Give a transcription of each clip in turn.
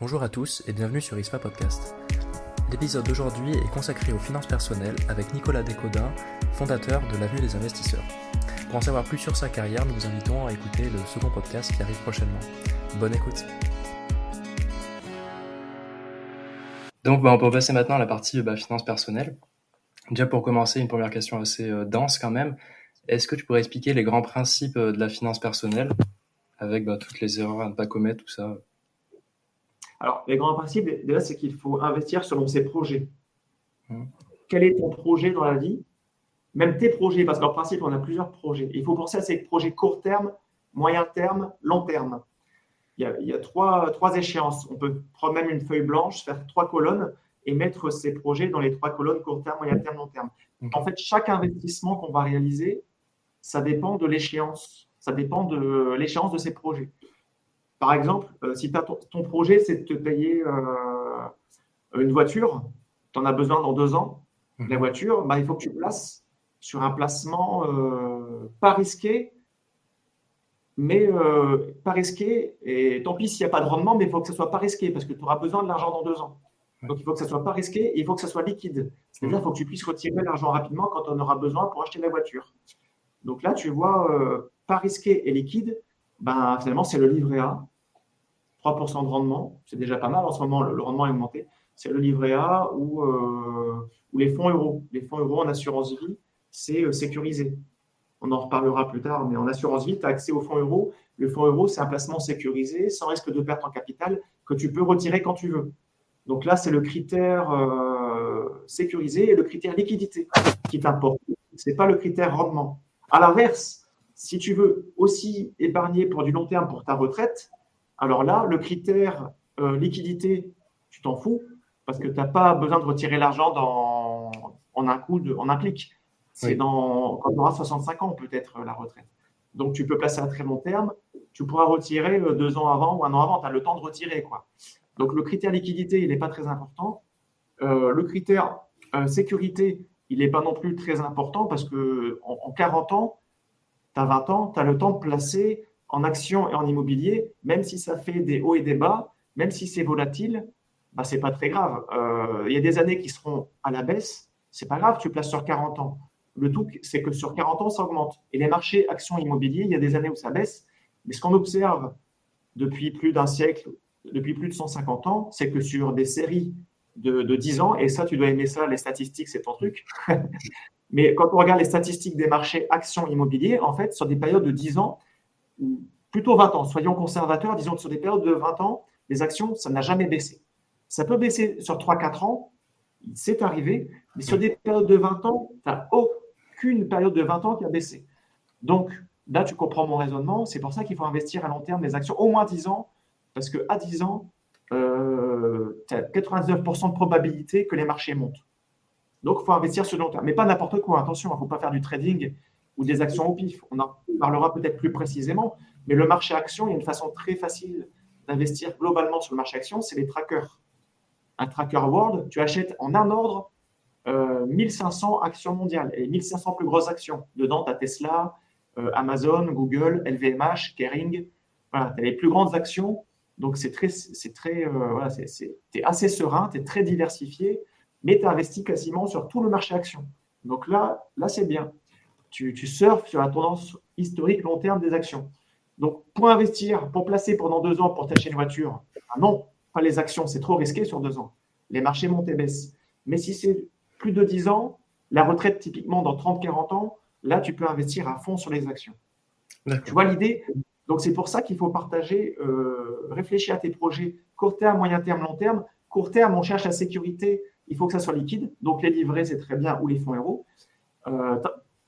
Bonjour à tous et bienvenue sur ISPA Podcast. L'épisode d'aujourd'hui est consacré aux finances personnelles avec Nicolas Descodin, fondateur de l'Avenue des investisseurs. Pour en savoir plus sur sa carrière, nous vous invitons à écouter le second podcast qui arrive prochainement. Bonne écoute. Donc bah, on peut passer maintenant à la partie bah, finances personnelles. Déjà pour commencer, une première question assez euh, dense quand même. Est-ce que tu pourrais expliquer les grands principes euh, de la finance personnelle avec bah, toutes les erreurs à ne pas commettre, tout ça? Alors, les grands principes, déjà, c'est qu'il faut investir selon ses projets. Mmh. Quel est ton projet dans la vie? Même tes projets, parce qu'en principe, on a plusieurs projets. Il faut penser à ces projets court terme, moyen terme, long terme. Il y a, trois, trois, échéances. On peut prendre même une feuille blanche, faire trois colonnes et mettre ces projets dans les trois colonnes court terme, moyen terme, long terme. En fait, chaque investissement qu'on va réaliser, ça dépend de l'échéance. Ça dépend de l'échéance de ces projets. Par exemple, euh, si ton, projet, c'est de te payer euh, une voiture, tu en as besoin dans deux ans, la mhm. voiture, bah, il faut que tu places sur un placement euh, pas risqué, mais pas risqué. Et tant pis s'il n'y a pas de rendement, mais il faut que ce soit pas risqué parce que tu auras besoin de l'argent dans deux ans. Donc il faut que ce soit pas risqué et il faut que ce soit liquide. C'est-à-dire qu'il faut que tu puisses retirer l'argent rapidement quand on aura besoin pour acheter la voiture. Donc là, tu vois, pas risqué et liquide, ben, finalement, c'est le livret A. 3% de rendement, c'est déjà pas mal. En ce moment, le, rendement est augmenté. C'est le livret A ou, euh, ou, les fonds euros. Les fonds euros en assurance vie, c'est euh, sécurisé. On en reparlera plus tard, mais en assurance vie, tu as accès aux fonds euros. Le fonds euro, c'est un placement sécurisé, sans risque de perte en capital, que tu peux retirer quand tu veux. Donc là, c'est le critère euh, sécurisé et le critère liquidité qui t'importe. Ce n'est pas le critère rendement. À l'inverse, si tu veux aussi épargner pour du long terme pour ta retraite, alors là, le critère euh, liquidité, tu t'en fous parce que tu n'as pas besoin de retirer l'argent en un coup, en un clic. C'est dans quand tu auras 65 ans peut-être la retraite. Donc tu peux placer à très long terme. Tu pourras retirer euh, deux ans avant ou un an avant. Tu as le temps de retirer. Quoi. Donc le critère liquidité, il n'est pas très important. Euh, le critère sécurité, il n'est pas non plus très important parce que en 40 ans, tu as 20 ans, tu as le temps de placer en action et en immobilier, même si ça fait des hauts et des bas, même si c'est volatile, bah, ce n'est pas très grave. Euh, il y a des années qui seront à la baisse, c'est pas grave, tu places sur 40 ans. Le tout, c'est que sur 40 ans, ça augmente. Et les marchés actions immobiliers, il y a des années où ça baisse, mais ce qu'on observe depuis plus d'un siècle, depuis plus de 150 ans, c'est que sur des séries de, de 10 ans, et ça, tu dois aimer ça, les statistiques, c'est ton truc. mais quand on regarde les statistiques des marchés actions immobiliers, en fait, sur des périodes de 10 ans, plutôt 20 ans, soyons conservateurs, disons que sur des périodes de 20 ans, les actions, ça n'a jamais baissé. Ça peut baisser sur 3-4 ans, c'est arrivé, mais sur des périodes de 20 ans, tu n'as aucune période de 20 ans qui a baissé. Donc, là, tu comprends mon raisonnement, c'est pour ça qu'il faut investir à long terme des actions, au moins 10 ans, parce qu'à 10 ans, tu as 99% de probabilité que les marchés montent. Donc, il faut investir sur le long terme. Mais pas n'importe quoi, attention, il ne faut pas faire du trading ou des actions au pif. On en parlera peut-être plus précisément, mais le marché action, il y a une façon très facile d'investir globalement sur le marché action, c'est les trackers. Un tracker World, tu achètes en un ordre 1500 euh, actions mondiales et 1500 plus grosses actions. Dedans, tu as Tesla, euh, Amazon, Google, LVMH, Kering. Voilà, tu as les plus grandes actions. Donc, c'est très, c'est très, euh, voilà, es assez serein, tu es très diversifié, mais tu investi quasiment sur tout le marché action. Donc là, là c'est bien tu, surfes sur la tendance historique long terme des actions. Donc, pour investir, pour placer pendant deux ans pour t'acheter une voiture, ah non, pas les actions, c'est trop risqué sur deux ans. Les marchés montent et baissent. Mais si c'est plus de dix ans, la retraite typiquement dans 30-40 ans, là, tu peux investir à fond sur les actions. Tu vois l'idée? Donc, c'est pour ça qu'il faut partager, euh, réfléchir à tes projets court terme, moyen terme, long terme. Court terme, on cherche la sécurité, il faut que ça soit liquide. Donc, les livrets, c'est très bien, ou les fonds euros. Euh,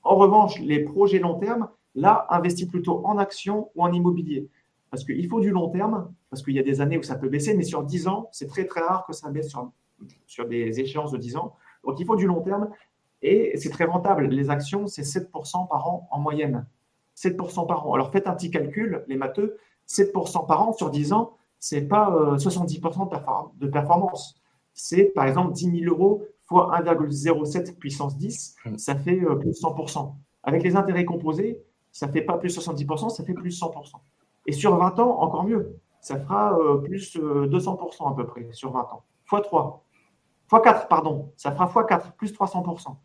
en revanche, les projets long terme, là, investis plutôt en actions ou en immobilier. Parce qu'il faut du long terme, parce qu'il y a des années où ça peut baisser, mais sur 10 ans, c'est très très rare que ça baisse sur, sur des échéances de 10 ans. Donc il faut du long terme et c'est très rentable. Les actions, c'est 7% par an en moyenne. 7% par an. Alors faites un petit calcul, les matheux, 7% par an sur 10 ans, ce n'est pas 70% euh, de performance. C'est par exemple 10 000 euros 1,07 puissance 10, hmm. ça fait euh, plus de 100%. Avec les intérêts composés, ça ne fait pas plus 70%, ça fait plus 100%. Et sur 20 ans, encore mieux. ça fera euh, plus 200% à peu près sur 20 ans. x3. x4, pardon, ça fera x4, plus 300%.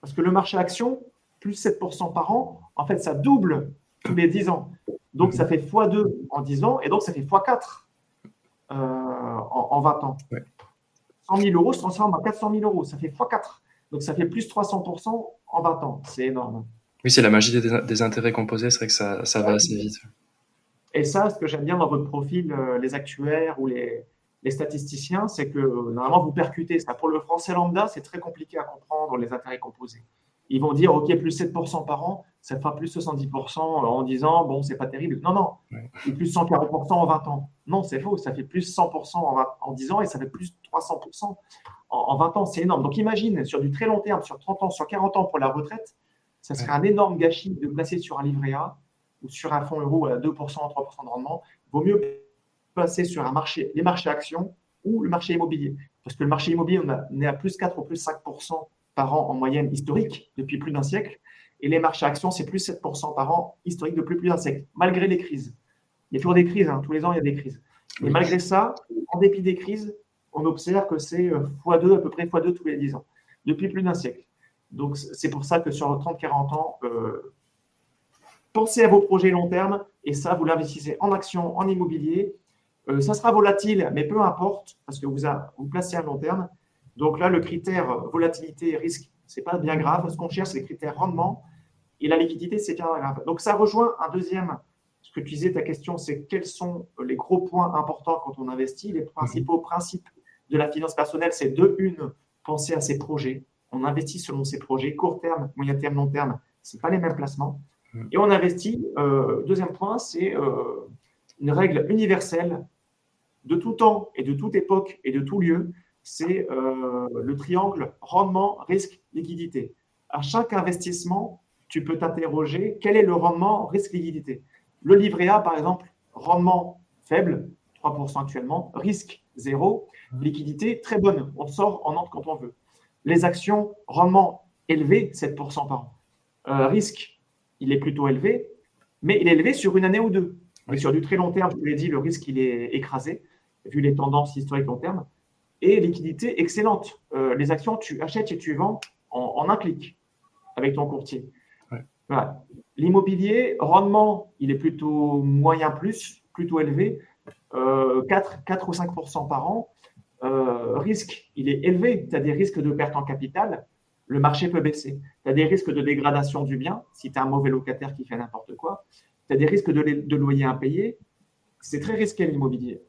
Parce que le marché action, plus 7% par an, en fait, ça double tous les 10 ans. Donc, ça fait x2 en 10 ans, et donc ça fait x4 euh, en, 20 ans. 100 000 euros se transforme en 400 000 euros, ça fait x4. Donc, ça fait plus 300% en 20 ans. C'est énorme. Oui, c'est la magie des, intérêts composés, c'est vrai que ça, ça va assez vite. Et ça, ce que j'aime bien dans votre profil, euh, les actuaires ou les, les statisticiens, c'est que normalement, vous percutez ça. Pour le français lambda, c'est très compliqué à comprendre les intérêts composés. Ils vont dire, OK, plus 7% par an, ça fera plus 70% en disant, bon, c'est pas terrible. Non, non, et plus 140% en 20 ans. Non, c'est faux, ça fait plus 100% en, en 10 ans et ça fait plus 300% en, en 20 ans. C'est énorme. Donc imagine, sur du très long terme, sur 30 ans, sur 40 ans pour la retraite, ça serait un énorme gâchis de placer sur un livret A ou sur un fonds euro à 2%, 3% de rendement. Il vaut mieux passer sur un marché, les marchés actions ou le marché immobilier. Parce que le marché immobilier, on, est à plus 4 ou plus 5% par an en moyenne historique depuis plus d'un siècle. Et les marchés actions, c'est plus 7% par an historique depuis plus d'un siècle, malgré les crises. Il y a toujours des crises, hein. tous les ans, il y a des crises. Et malgré ça, en dépit des crises, on observe que c'est x2, euh, à peu près x2 tous les 10 ans, depuis plus d'un siècle. Donc, c'est pour ça que sur 30-40 ans, euh, pensez à vos projets long terme et ça, vous l'investissez en actions, en immobilier. Euh, ça sera volatile, mais peu importe, parce que vous, vous placez à long terme. Donc là, le critère volatilité et risque, ce n'est pas bien grave. Ce qu'on cherche, c'est les critères rendement et la liquidité, c'est bien grave. Donc ça rejoint un deuxième, ce que tu disais, ta question, c'est quels sont les gros points importants quand on investit. Les principaux principes de la finance personnelle, c'est de une, penser à ses projets. On investit selon ses projets, court terme, moyen terme, long terme. Ce pas les mêmes placements. Et on investit, euh, deuxième point, c'est euh, une règle universelle de tout temps et de toute époque et de tout lieu, c'est euh, le triangle rendement, risque, liquidité. À chaque investissement, tu peux t'interroger quel est le rendement, risque, liquidité? Le livret A, par exemple, rendement faible, 3% actuellement, risque 0, liquidité très bonne, on sort en entre quand on veut. Les actions, rendement élevé, 7% par an. risque il est plutôt élevé, mais il est élevé sur une année ou deux. Mais sur du très long terme, je vous l'ai dit, le risque, il est écrasé, vu les tendances historiques long terme. Et liquidité excellente. Euh, les actions, tu achètes et tu vends en, un clic avec ton courtier. L'immobilier, rendement, il est plutôt moyen plus, plutôt élevé, 4, euh, 4 ou 5% par an. Euh, risque, il est élevé. Tu as des risques de perte en capital, le marché peut baisser. Tu as des risques de dégradation du bien si tu as un mauvais locataire qui fait n'importe quoi. Tu as des risques de, de loyer impayé. C'est très risqué l'immobilier.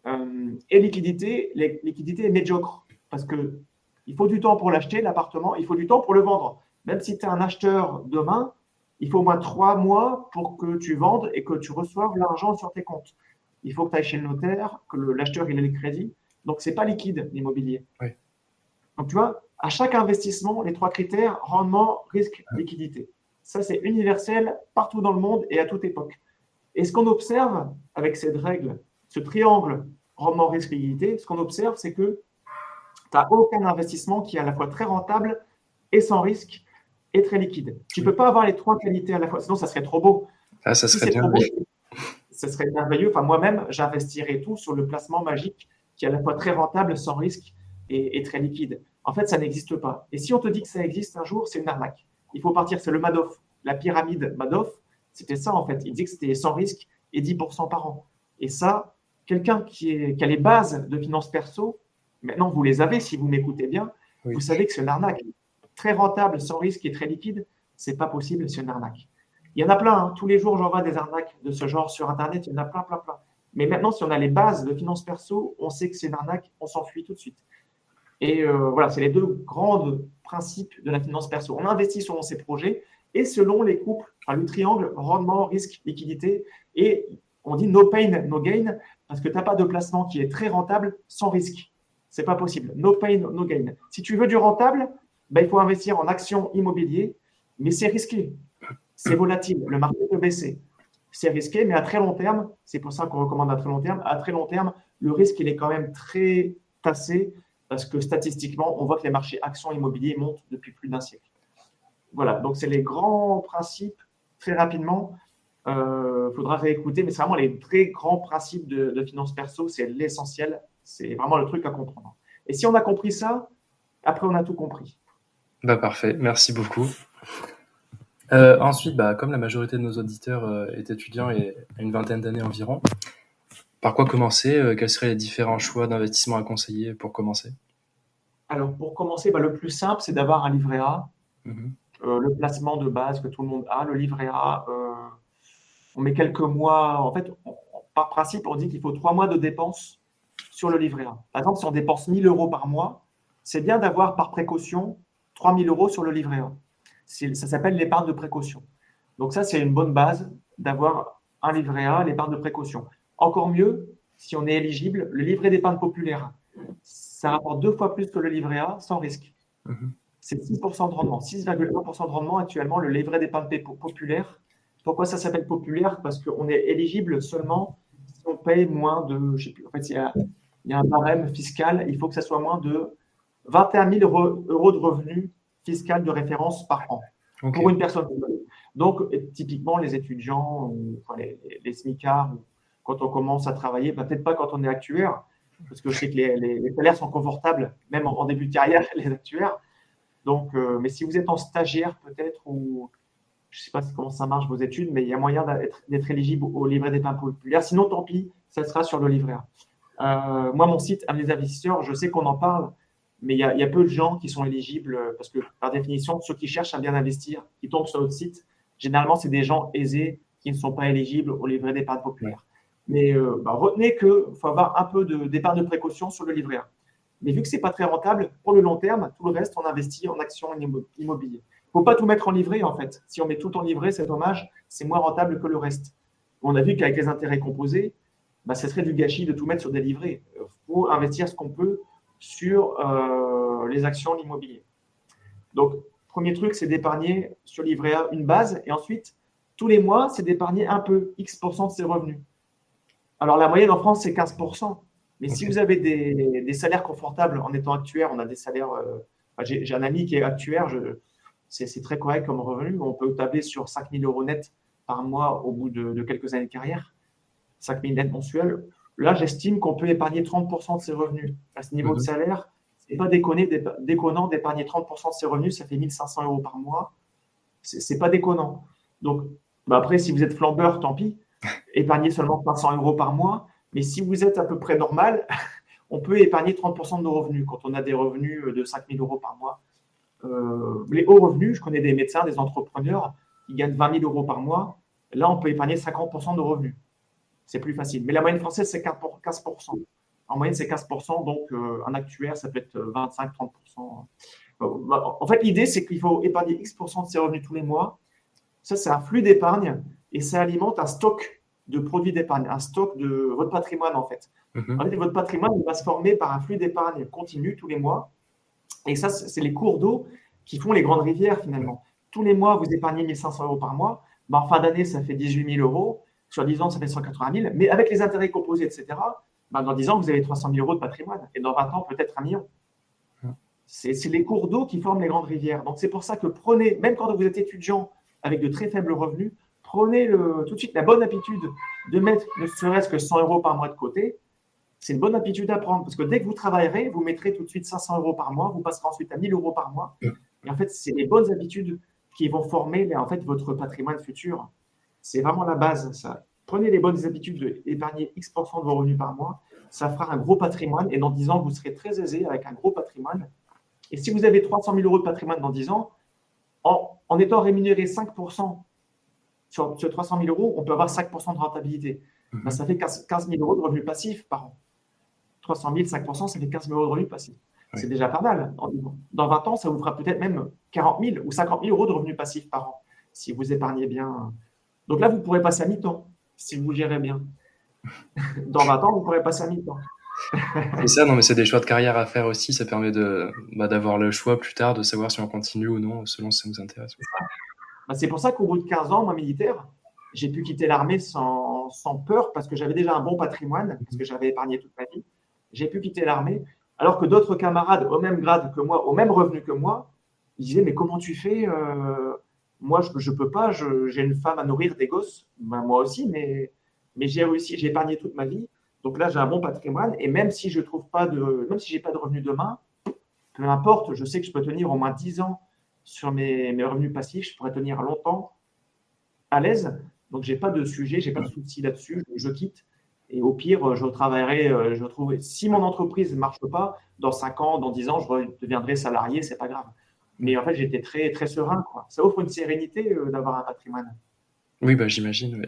Et liquidité, liquidité est médiocre parce que il faut du temps pour l'acheter, l'appartement, il faut du temps pour le vendre. Même si tu es un acheteur demain, il faut au moins trois mois pour que tu vendes et que tu reçoives l'argent sur tes comptes. Il faut que tu ailles chez le notaire, que l'acheteur ait le crédit. Donc, ce n'est pas liquide l'immobilier. Donc, tu vois, à chaque investissement, les trois critères, rendement, risque, liquidité. Ça, c'est universel partout dans le monde et à toute époque. Et ce qu'on observe avec cette règle, ce triangle rendement, risque, liquidité, ce qu'on observe, c'est que tu n'as aucun investissement qui est à la fois très rentable et sans risque et très liquide. Tu ne peux pas avoir les trois qualités à la fois, sinon ça serait trop beau. Ah, ça serait bien. ça serait merveilleux. Enfin, moi-même, j'investirais tout sur le placement magique qui est à la fois très rentable, sans risque et très liquide. En fait, ça n'existe pas. Et si on te dit que ça existe un jour, c'est une arnaque. Il faut partir, c'est le Madoff. La pyramide Madoff, c'était ça en fait. Il dit que c'était sans risque et 10% par an. Et ça, quelqu'un qui, a les bases de finances perso, maintenant vous les avez si vous m'écoutez bien, vous savez que c'est une arnaque. Très rentable, sans risque et très liquide, c'est pas possible, c'est une arnaque. Il y en a plein, hein. tous les jours j'envoie des arnaques de ce genre sur Internet, il y en a plein, plein, plein. Mais maintenant, si on a les bases de finances perso, on sait que c'est une arnaque, on s'enfuit tout de suite. Et euh, voilà, c'est les deux grands principes de la finance perso. On investit selon ses projets et selon les couples, le triangle rendement, risque, liquidité. Et on dit no pain, no gain, parce que tu n'as pas de placement qui est très rentable sans risque. C'est pas possible. No pain, no gain. Si tu veux du rentable, ben, il faut investir en actions immobilier, mais c'est risqué. C'est volatile. Le marché peut baisser. C'est risqué, mais à très long terme, c'est pour ça qu'on recommande à très long terme. À très long terme, le risque, il est quand même très tassé parce que statistiquement, on voit que les marchés actions immobiliers montent depuis plus d'un siècle. Voilà, donc c'est les grands principes très rapidement. Il faudra réécouter, mais c'est vraiment les très grands principes de, de finance perso, c'est l'essentiel, c'est vraiment le truc à comprendre. Et si on a compris ça, après on a tout compris. Bah parfait, merci beaucoup. Euh, ensuite, bah, comme la majorité de nos auditeurs euh, est étudiants et a une vingtaine d'années environ, par quoi commencer euh, Quels seraient les différents choix d'investissement à conseiller pour commencer? Alors, pour commencer, bah, le plus simple, c'est d'avoir un livret A. Mhm. le placement de base que tout le monde a, le livret A, on met quelques mois. En fait, par principe, on dit qu'il faut trois mois de dépenses sur le livret A. Par exemple, si on dépense 1000 euros par mois, c'est bien d'avoir par précaution 3000 euros sur le livret A. Ça s'appelle l'épargne de précaution. Donc ça, c'est une bonne base d'avoir un livret A, l'épargne de précaution. Encore mieux, si on est éligible, le livret d'épargne populaire. Ça rapporte deux fois plus que le livret A sans risque. Mhm. C'est 6% de rendement, 6,1% de rendement actuellement, le livret d'épargne populaire. Pourquoi ça s'appelle populaire? Parce qu'on est éligible seulement si on paye moins de, je sais plus, en fait, il y, a, il y a un barème fiscal, il faut que ça soit moins de 21 000 euros de revenus fiscaux de référence par an pour une personne. Donc, typiquement, les étudiants, les, les, SMICAR, quand on commence à travailler, bah, peut-être pas quand on est actuaire, parce que je sais que les, salaires sont confortables, même en, début de carrière, les actuaires. Donc, euh, mais si vous êtes en stagiaire, peut-être, ou je ne sais pas comment ça marche vos études, mais il y a moyen d'être éligible au livret d'épargne populaire. Sinon, tant pis, ça sera sur le livret A. Euh, moi, mon site, Amis investisseurs, je sais qu'on en parle, mais il y, a, peu de gens qui sont éligibles euh, parce que, par définition, ceux qui cherchent à bien investir, qui tombent sur notre site, généralement, c'est des gens aisés qui ne sont pas éligibles au livret d'épargne populaire. Mais euh, bah, retenez qu'il faut avoir un peu d'épargne de, précaution sur le livret A. Mais vu que ce n'est pas très rentable, pour le long terme, tout le reste, on investit en actions immobilières. Il ne faut pas tout mettre en livret, en fait. Si on met tout en livret, c'est dommage, c'est moins rentable que le reste. On a vu qu'avec les intérêts composés, bah, ce serait du gâchis de tout mettre sur des livrets. Il faut investir ce qu'on peut sur euh, les actions, l'immobilier. Donc, premier truc, c'est d'épargner sur livret A une base et ensuite, tous les mois, c'est d'épargner un peu, X% de ses revenus. Alors, la moyenne en France, c'est 15%. Mais si vous avez des, salaires confortables en étant actuaire, on a des salaires. Euh, j'ai un ami qui est actuaire, c'est très correct comme revenu. On peut tabler sur 5 000 euros net par mois au bout de, de quelques années de carrière. 5 000 net mensuels. Là, j'estime qu'on peut épargner 30% de ses revenus. À ce niveau de mhm. salaire, ce n'est pas déconnant d'épargner 30% de ses revenus, ça fait 1500 euros par mois. Ce n'est pas déconnant. Donc, bah après, si vous êtes flambeur, tant pis. Épargnez seulement 500 euros par mois. Mais si vous êtes à peu près normal, on peut épargner 30% de nos revenus quand on a des revenus de 5000 euros par mois. Euh, les hauts revenus, je connais des médecins, des entrepreneurs qui gagnent 20 000 euros par mois. Là, on peut épargner 50% de revenus c'est plus facile. Mais la moyenne française, c'est 15%. En moyenne, c'est 15%, donc euh, un actuaire, ça peut être 25-30%. Bah, en fait, l'idée, c'est qu'il faut épargner X% de ses revenus tous les mois. Ça, c'est un flux d'épargne et ça alimente un stock de produits d'épargne, un stock de votre patrimoine, en fait. Mhm. En fait, votre patrimoine il va se former par un flux d'épargne continu tous les mois. Et ça, c'est les cours d'eau qui font les grandes rivières, finalement. Tous les mois, vous épargnez 1500 euros par mois. Bah, en fin d'année, ça fait 18 000 euros. Sur 10 ans, ça fait 180 000. Mais avec les intérêts composés, etc., bah, dans 10 ans, vous avez 300 000 euros de patrimoine. Et dans 20 ans, peut-être un million. C'est les cours d'eau qui forment les grandes rivières. Donc, c'est pour ça que prenez, même quand vous êtes étudiant avec de très faibles revenus, prenez tout de suite la bonne habitude de mettre ne serait-ce que 100 euros par mois de côté. C'est une bonne habitude à prendre parce que dès que vous travaillerez, vous mettrez tout de suite 500 euros par mois, vous passerez ensuite à 1000 euros par mois. Et en fait, c'est les bonnes habitudes qui vont former en fait, votre patrimoine futur. C'est vraiment la base, ça. Prenez les bonnes habitudes d'épargner X% de vos revenus par mois. Ça fera un gros patrimoine et dans 10 ans, vous serez très aisé avec un gros patrimoine. Et si vous avez 300 000 euros de patrimoine dans 10 ans, en, étant rémunéré 5% sur, sur, 300 000 euros, on peut avoir 5% de rentabilité. Mhm. Ben, ça fait 15 000 euros de revenus passifs par an. 300 000, 5%, ça fait 15 000 euros de revenus passifs. C'est déjà pas mal. Dans 20 ans, ça vous fera peut-être même 40 000 ou 50 000 euros de revenus passifs par an si vous épargnez bien donc là, vous pourrez passer à mi-temps si vous gérez bien. Dans 20 ans, vous pourrez passer à mi-temps. c'est ça, non, mais c'est des choix de carrière à faire aussi. Ça permet de, bah, d'avoir le choix plus tard de savoir si on continue ou non, selon si ça nous intéresse. Bah, c'est pour ça qu'au bout de 15 ans, moi, militaire, j'ai pu quitter l'armée sans, sans, peur parce que j'avais déjà un bon patrimoine, parce que j'avais épargné toute ma vie. J'ai pu quitter l'armée, alors que d'autres camarades au même grade que moi, au même revenu que moi, ils disaient Mais comment tu fais euh, moi, je ne peux pas, j'ai une femme à nourrir, des gosses, ben, moi aussi, mais, mais j'ai réussi, j'ai épargné toute ma vie. Donc là, j'ai un bon patrimoine. Et même si je trouve pas de, même si j'ai pas de revenus demain, peu importe, je sais que je peux tenir au moins 10 ans sur mes, mes revenus passifs, je pourrais tenir longtemps à l'aise. Donc, j'ai pas de sujet, j'ai pas de souci là-dessus. Je, quitte. Et au pire, je travaillerai, euh, je trouverai. Si mon entreprise ne marche pas, dans 5 ans, dans 10 ans, je deviendrai salarié, c'est pas grave. Mais en fait, j'étais très, très serein. Quoi. Ça offre une sérénité euh, d'avoir un patrimoine. Oui, bah, j'imagine.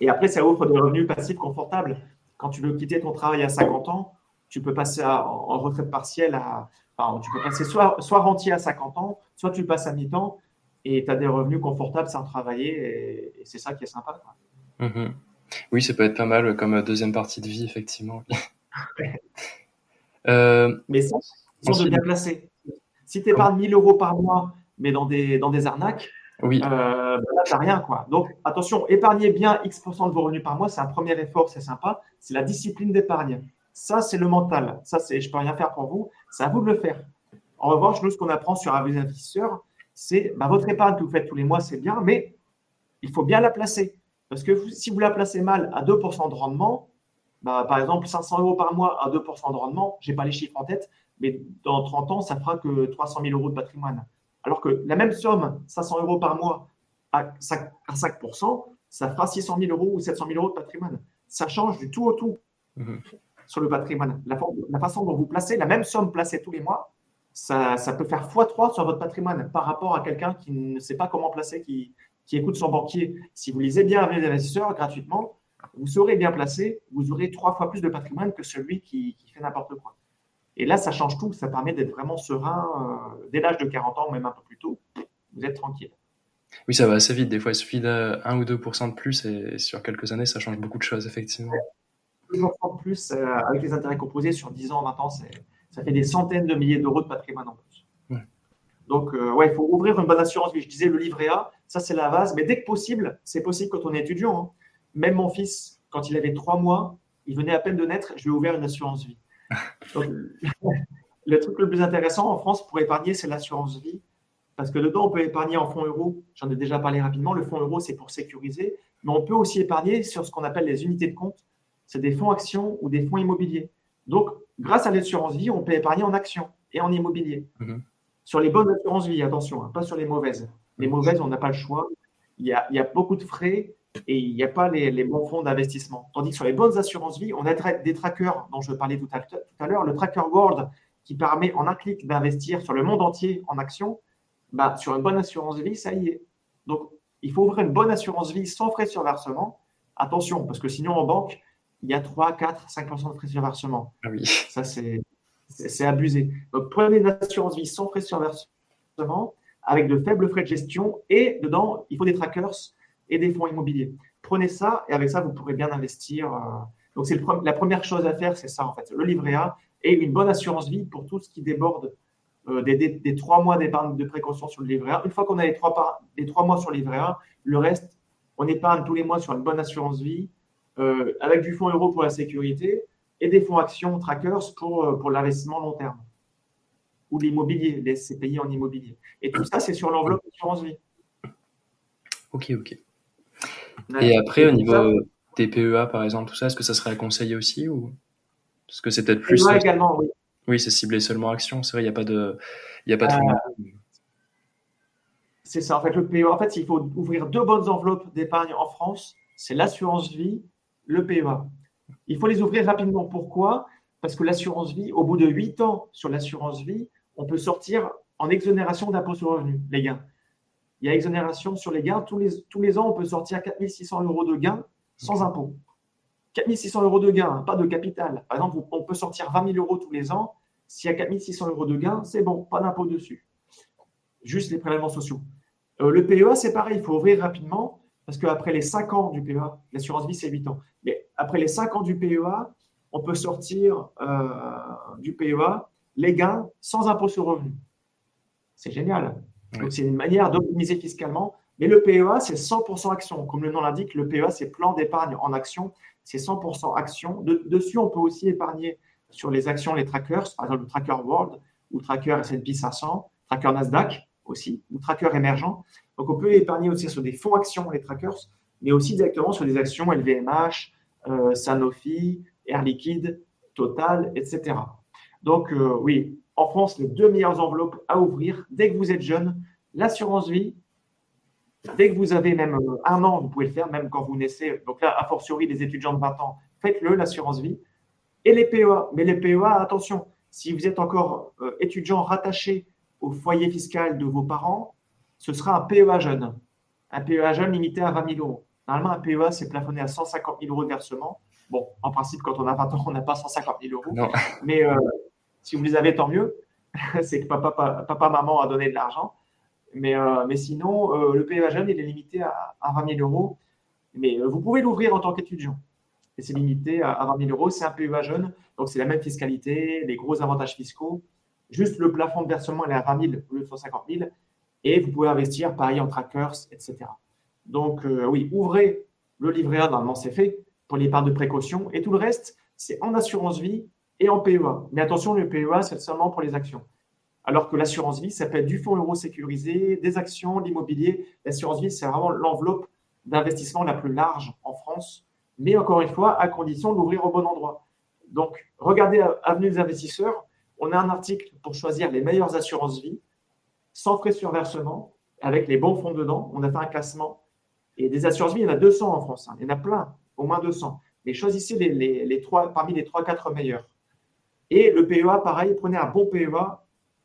Et après, ça offre des revenus passifs confortables. Quand tu veux quitter ton travail à 50 ans, tu peux passer en retraite partielle à. Enfin, tu peux passer soit, soit rentier à 50 ans, soit tu passes à mi-temps et tu as des revenus confortables sans travailler. Et, c'est ça qui est sympa. Mm-hmm. Oui, ça peut être pas mal comme deuxième partie de vie, effectivement. euh, Mais ça, sont de bien placer. Si tu épargnes 1000 euros par mois, mais dans des, dans des arnaques, oui. Euh, là, tu rien. Quoi. Donc, attention, épargnez bien X% de vos revenus par mois, c'est un premier effort, c'est sympa. C'est la discipline d'épargne. Ça, c'est le mental. Ça, c'est je peux rien faire pour vous. C'est à vous de le faire. En revanche, nous, ce qu'on apprend sur Avis Investisseurs, c'est ben, votre épargne que vous faites tous les mois, c'est bien, mais il faut bien la placer. Parce que si vous la placez mal à 2% de rendement, ben, par exemple, 500 euros par mois à 2% de rendement, je n'ai pas les chiffres en tête, mais dans 30 ans, ça fera que 300 000 euros de patrimoine. Alors que la même somme, 500 euros par mois à 5%, ça fera 600 000 euros ou 700 000 euros de patrimoine. Ça change du tout au tout mhm. sur le patrimoine. La, façon dont vous placez, la même somme placée tous les mois, ça, peut faire x3 sur votre patrimoine par rapport à quelqu'un qui ne sait pas comment placer, qui, écoute son banquier. Si vous lisez bien avec les investisseurs gratuitement, vous serez bien placé, vous aurez trois fois plus de patrimoine que celui qui fait n'importe quoi. Et là, ça change tout. Ça permet d'être vraiment serein euh, dès l'âge de 40 ans, ou même un peu plus tôt. Vous êtes tranquille. Oui, ça va assez vite. Des fois, il suffit d'un 1 ou 2% de plus et sur quelques années, ça change beaucoup de choses, effectivement. 2 de plus euh, avec les intérêts composés sur 10 ans, 20 ans, ça fait des centaines de milliers d'euros de patrimoine en plus. Donc, euh, ouais, il faut ouvrir une bonne assurance vie. Je disais le livret A, ça c'est la base, mais dès que possible, c'est possible quand on est étudiant. Hein. Même mon fils, quand il avait 3 mois, il venait à peine de naître, je lui ai ouvert une assurance vie le truc le plus intéressant en France pour épargner, c'est l'assurance vie. Parce que dedans, on peut épargner en fonds euros. J'en ai déjà parlé rapidement. Le fonds euro, c'est pour sécuriser. Mais on peut aussi épargner sur ce qu'on appelle les unités de compte. C'est des fonds actions ou des fonds immobiliers. Donc, grâce à l'assurance vie, on peut épargner en actions et en immobilier. Mhm. Sur les bonnes assurances vie, attention, hein, pas sur les mauvaises. Les mauvaises, on n'a pas le choix. Il y, a, il y a beaucoup de frais et il n'y a pas les, bons fonds d'investissement. Tandis que sur les bonnes assurances vie, on a des trackers dont je parlais tout à, l'heure. Le Tracker World qui permet en un clic d'investir sur le monde entier en actions, bah, sur une bonne assurance vie, ça y est. Donc, il faut ouvrir une bonne assurance vie sans frais sur versement. Attention, parce que sinon, en banque, il y a 3, 4, 5% de frais sur versement. Ah oui. Ça, c'est abusé. Donc, prenez une assurance vie sans frais sur versement, avec de faibles frais de gestion, et dedans, il faut des trackers et des fonds immobiliers. Prenez ça et avec ça, vous pourrez bien investir. Euh. Donc, c'est la première chose à faire, c'est ça en fait, le livret A et une bonne assurance vie pour tout ce qui déborde euh, des, trois mois d'épargne de précaution sur le livret A. Une fois qu'on a les trois, les trois mois sur le livret A, le reste, on épargne tous les mois sur une bonne assurance vie euh, avec du fonds euro pour la sécurité et des fonds actions trackers pour, pour l'investissement long terme ou l'immobilier, les CPI en immobilier. Et tout ça, c'est sur l'enveloppe assurance vie. Ok, ok. Et après, au niveau des PEA, par exemple, tout ça, est-ce que ça serait à conseiller aussi ou Parce que c'est peut-être plus. PEA également, oui. Oui, c'est ciblé seulement action. C'est vrai, il n'y a pas de, il y a pas de. Euh, c'est ça. En fait, le PEA, en fait, il faut ouvrir deux bonnes enveloppes d'épargne en France. C'est l'assurance vie, le PEA. Il faut les ouvrir rapidement. Pourquoi? Parce que l'assurance vie, au bout de 8 ans sur l'assurance vie, on peut sortir en exonération d'impôt sur revenu, les gains il y a exonération sur les gains. Tous les, ans, on peut sortir 4600 euros de gains sans impôt. 4600 euros de gains, pas de capital. Par exemple, on peut sortir 20 000 euros tous les ans. S'il y a 4600 euros de gains, c'est bon, pas d'impôt dessus. Juste les prélèvements sociaux. Euh, le PEA, c'est pareil, il faut ouvrir rapidement parce qu'après les 5 ans du PEA, l'assurance vie, c'est 8 ans. Mais après les 5 ans du PEA, on peut sortir euh, du PEA les gains sans impôt sur revenu. C'est génial. Donc, c'est une manière d'optimiser fiscalement. Mais le PEA, c'est 100% action. Comme le nom l'indique, le PEA, c'est plan d'épargne en action. C'est 100% action. dessus, on peut aussi épargner sur les actions, les trackers, par exemple le Tracker World ou Tracker S&P 500, Tracker Nasdaq aussi, ou trackers émergents. Donc, on peut épargner aussi sur des fonds actions, les trackers, mais aussi directement sur des actions LVMH, euh, Sanofi, Air Liquide, Total, etc. Donc, euh, oui, en France, les deux meilleures enveloppes à ouvrir dès que vous êtes jeune, l'assurance vie. Dès que vous avez même euh, un an, vous pouvez le faire, même quand vous naissez. Donc là, a fortiori, les étudiants de 20 ans, faites-le, l'assurance vie. Et les PEA. Mais les PEA, attention, si vous êtes encore étudiant rattaché au foyer fiscal de vos parents, ce sera un PEA jeune. Un PEA jeune limité à 20 000 euros. Normalement, un PEA, c'est plafonné à 150 000 euros de versement. Bon, en principe, quand on a 20 ans, on n'a pas 150 000 euros. Mais euh, si vous les avez, tant mieux. c'est que papa, papa, maman a donné de l'argent. Mais, euh, mais sinon, euh, le PEA jeune, il est limité à, 20 000 euros. Mais vous pouvez l'ouvrir en tant qu'étudiant. Et c'est limité à, 20 000 euros. C'est un PEA jeune. Donc, c'est la même fiscalité, les gros avantages fiscaux. Juste le plafond de versement, il est à 20 000 au lieu de 150 000. Et vous pouvez investir, pareil, en trackers, etc. Donc, euh, oui, ouvrez le livret A, normalement, c'est fait pour l'épargne de précaution. Et tout le reste, c'est en assurance vie et en PEA. Mais attention, le PEA, c'est seulement pour les actions. Alors que l'assurance vie, ça peut être du fonds euro sécurisé, des actions, l'immobilier. L'assurance vie, c'est vraiment l'enveloppe d'investissement la plus large en France. Mais encore une fois, à condition de l'ouvrir au bon endroit. Donc, regardez Avenue des investisseurs. On a un article pour choisir les meilleures assurances vie, sans frais sur versement, avec les bons fonds dedans. On a fait un classement et des assurances vie, il y en a 200 en France. Hein. Il y en a plein, au moins 200. Mais choisissez les, trois, parmi les 3-4 meilleurs. Et le PEA, pareil, prenez un bon PEA.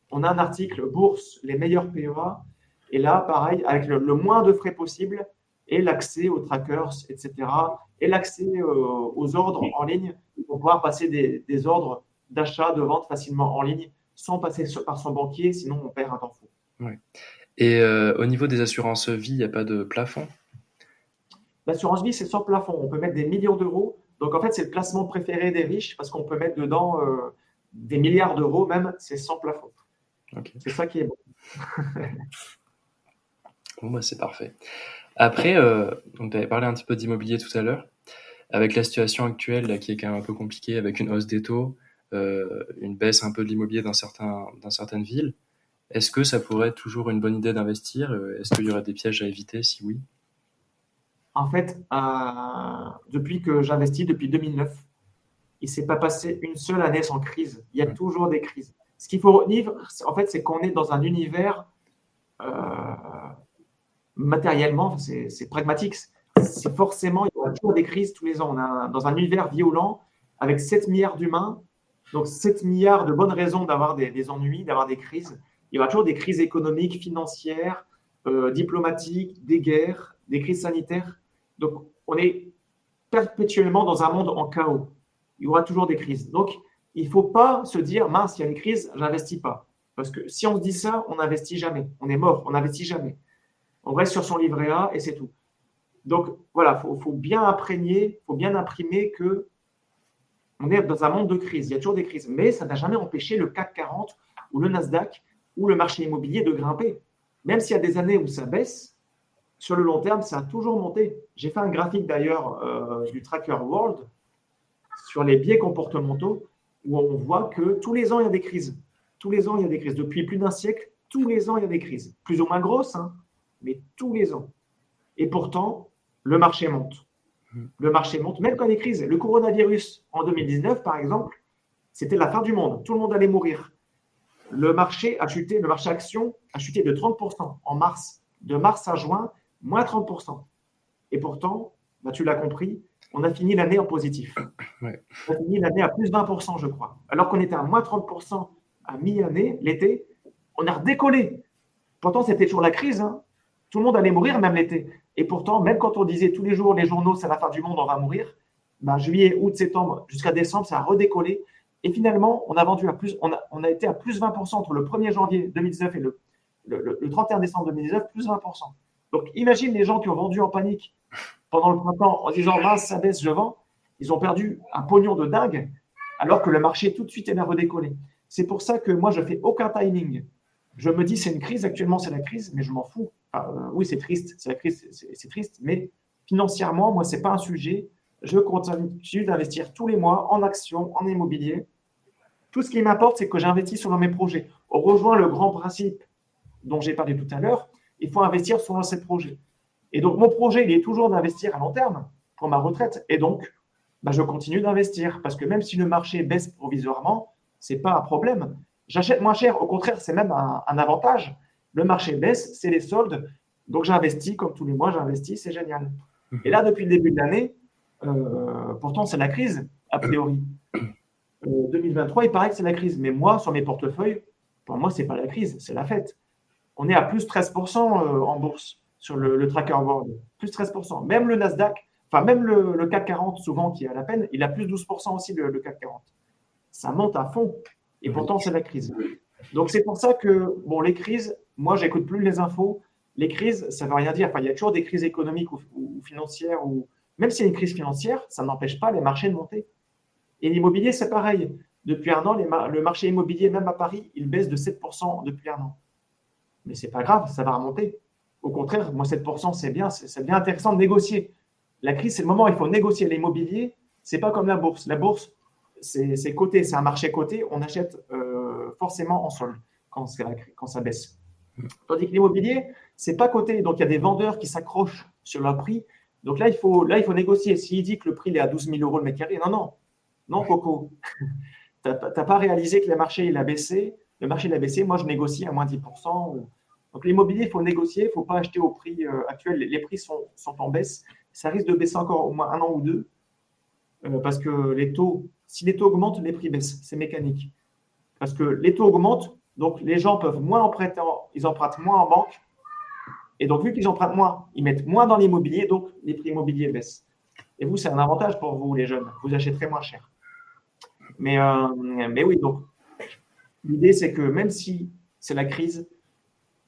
On a un article bourse, les meilleurs PEA. Et là, pareil, avec le, moins de frais possible et l'accès aux trackers, etc. Et l'accès euh, aux ordres en ligne pour pouvoir passer des, ordres d'achat, de vente facilement en ligne sans passer par son banquier, sinon on perd un temps fou. Et euh, au niveau des assurances vie, il n'y a pas de plafond? L'assurance vie, c'est sans plafond. On peut mettre des millions d'euros. Donc, en fait, c'est le placement préféré des riches parce qu'on peut mettre dedans euh, des milliards d'euros, même, c'est sans plafond. C'est ça qui est bon. bon, bah, c'est parfait. Après, euh, tu avais parlé un petit peu d'immobilier tout à l'heure. Avec la situation actuelle là, qui est quand même un peu compliquée, avec une hausse des taux, euh, une baisse un peu de l'immobilier dans, certains, dans certaines villes, est-ce que ça pourrait être toujours une bonne idée d'investir? Est-ce qu'il y aurait des pièges à éviter? Si oui, en fait, euh, depuis que j'investis, depuis 2009, il ne s'est pas passé une seule année sans crise. Il y a toujours des crises. Ce qu'il faut retenir, en fait, c'est qu'on est dans un univers euh, matériellement, c'est pragmatique. C'est forcément, il y aura toujours des crises tous les ans. On est dans un univers violent avec 7 milliards d'humains, donc 7 milliards de bonnes raisons d'avoir des, ennuis, d'avoir des crises. Il y aura toujours des crises économiques, financières, euh, diplomatiques, des guerres, des crises sanitaires. Donc, on est perpétuellement dans un monde en chaos. Il y aura toujours des crises. Donc, il ne faut pas se dire, mince, il y a une crise, j'investis pas. Parce que si on se dit ça, on n'investit jamais. On est mort, on n'investit jamais. On reste sur son livret A et c'est tout. Donc, voilà, il faut, bien imprégner, il faut bien imprimer que on est dans un monde de crise. Il y a toujours des crises. Mais ça n'a jamais empêché le CAC 40 ou le Nasdaq ou le marché immobilier de grimper. Même s'il y a des années où ça baisse, sur le long terme, ça a toujours monté. J'ai fait un graphique d'ailleurs euh, du Tracker World sur les biais comportementaux où on voit que tous les ans, il y a des crises. Tous les ans, il y a des crises. Depuis plus d'un siècle, tous les ans, il y a des crises. Plus ou moins grosses, hein, mais tous les ans. Et pourtant, le marché monte. Le marché monte, même quand il y a des crises. Le coronavirus, en 2019, par exemple, c'était la fin du monde. Tout le monde allait mourir. Le marché a chuté, le marché action a chuté de 30% en mars. De mars à juin, moins 30%. Et pourtant, bah, tu l'as compris, on a fini l'année en positif. On a fini l'année à plus 20%, je crois. Alors qu'on était à moins 30% à mi-année, l'été, on a redécollé. Pourtant, c'était toujours la crise. Hein. Tout le monde allait mourir, même l'été. Et pourtant, même quand on disait tous les jours, les journaux, c'est la fin du monde, on va mourir, bah, juillet, août, septembre, jusqu'à décembre, ça a redécollé. Et finalement, on a vendu à plus, on a, été à plus 20% entre le 1er janvier 2019 et le 31 décembre 2019, plus 20%. Donc, imagine les gens qui ont vendu en panique pendant le printemps en disant mince, ça baisse, je vends. Ils ont perdu un pognon de dingue, alors que le marché tout de suite est à redécoller. C'est pour ça que moi, je fais aucun timing. Je me dis, c'est une crise, actuellement, c'est la crise, mais je m'en fous. Euh, oui, c'est triste, c'est la crise, c'est triste, mais financièrement, moi, ce n'est pas un sujet. Je continue d'investir tous les mois en actions, en immobilier. Tout ce qui m'importe, c'est que j'investis sur mes projets. On rejoint le grand principe dont j'ai parlé tout à l'heure, il faut investir sur ces projets. Et donc, mon projet, il est toujours d'investir à long terme pour ma retraite. Et donc, bah, je continue d'investir parce que même si le marché baisse provisoirement, ce n'est pas un problème. J'achète moins cher. Au contraire, c'est même un, avantage. Le marché baisse, c'est les soldes. Donc, j'investis comme tous les mois, j'investis, c'est génial. Et là, depuis le début de l'année, euh, pourtant, c'est la crise, a priori. 2023, euh, il paraît que c'est la crise. Mais moi, sur mes portefeuilles, pour moi, ce n'est pas la crise, c'est la fête. On est à plus 13% euh, en bourse sur le, tracker board. Plus 13%. Même le Nasdaq, enfin même le, CAC 40, souvent qui est à la peine, il a plus 12% aussi le, CAC 40. Ça monte à fond. Et pourtant, c'est la crise. Donc c'est pour ça que, bon, les crises, moi, j'écoute plus les infos. Les crises, ça ne veut rien dire. Enfin, il y a toujours des crises économiques ou, financières. Ou... Même s'il y a une crise financière, ça n'empêche pas les marchés de monter. Et l'immobilier, c'est pareil. Depuis un an, le marché immobilier, même à Paris, il baisse de 7% depuis un an. Mais ce n'est pas grave, ça va remonter. Au contraire, moi, 7%, c'est bien, c'est bien intéressant de négocier. La crise, c'est le moment où il faut négocier. L'immobilier, ce n'est pas comme la bourse. La bourse, c'est coté, c'est un marché coté. On achète euh, forcément en sol quand, quand ça baisse. Tandis que l'immobilier, c'est pas coté. Donc, il y a des vendeurs qui s'accrochent sur leur prix. Donc là, il faut, là, il faut négocier. S'il dit que le prix est à 12 000 euros le mètre carré, non, non. Non, Coco. tu n'as pas réalisé que le marché il a baissé? Le marché il a baissé. Moi, je négocie à moins 10%. Donc, l'immobilier, il faut négocier. Il ne faut pas acheter au prix euh, actuel. Les prix sont, sont, en baisse. Ça risque de baisser encore au moins un an ou deux. Euh, parce que les taux, si les taux augmentent, les prix baissent. C'est mécanique. Parce que les taux augmentent, donc les gens peuvent moins emprunter, ils empruntent moins en banque. Et donc, vu qu'ils empruntent moins, ils mettent moins dans l'immobilier, donc les prix immobiliers baissent. Et vous, c'est un avantage pour vous, les jeunes. Vous achèterez moins cher. Mais, euh, mais oui, donc l'idée, c'est que même si c'est la crise,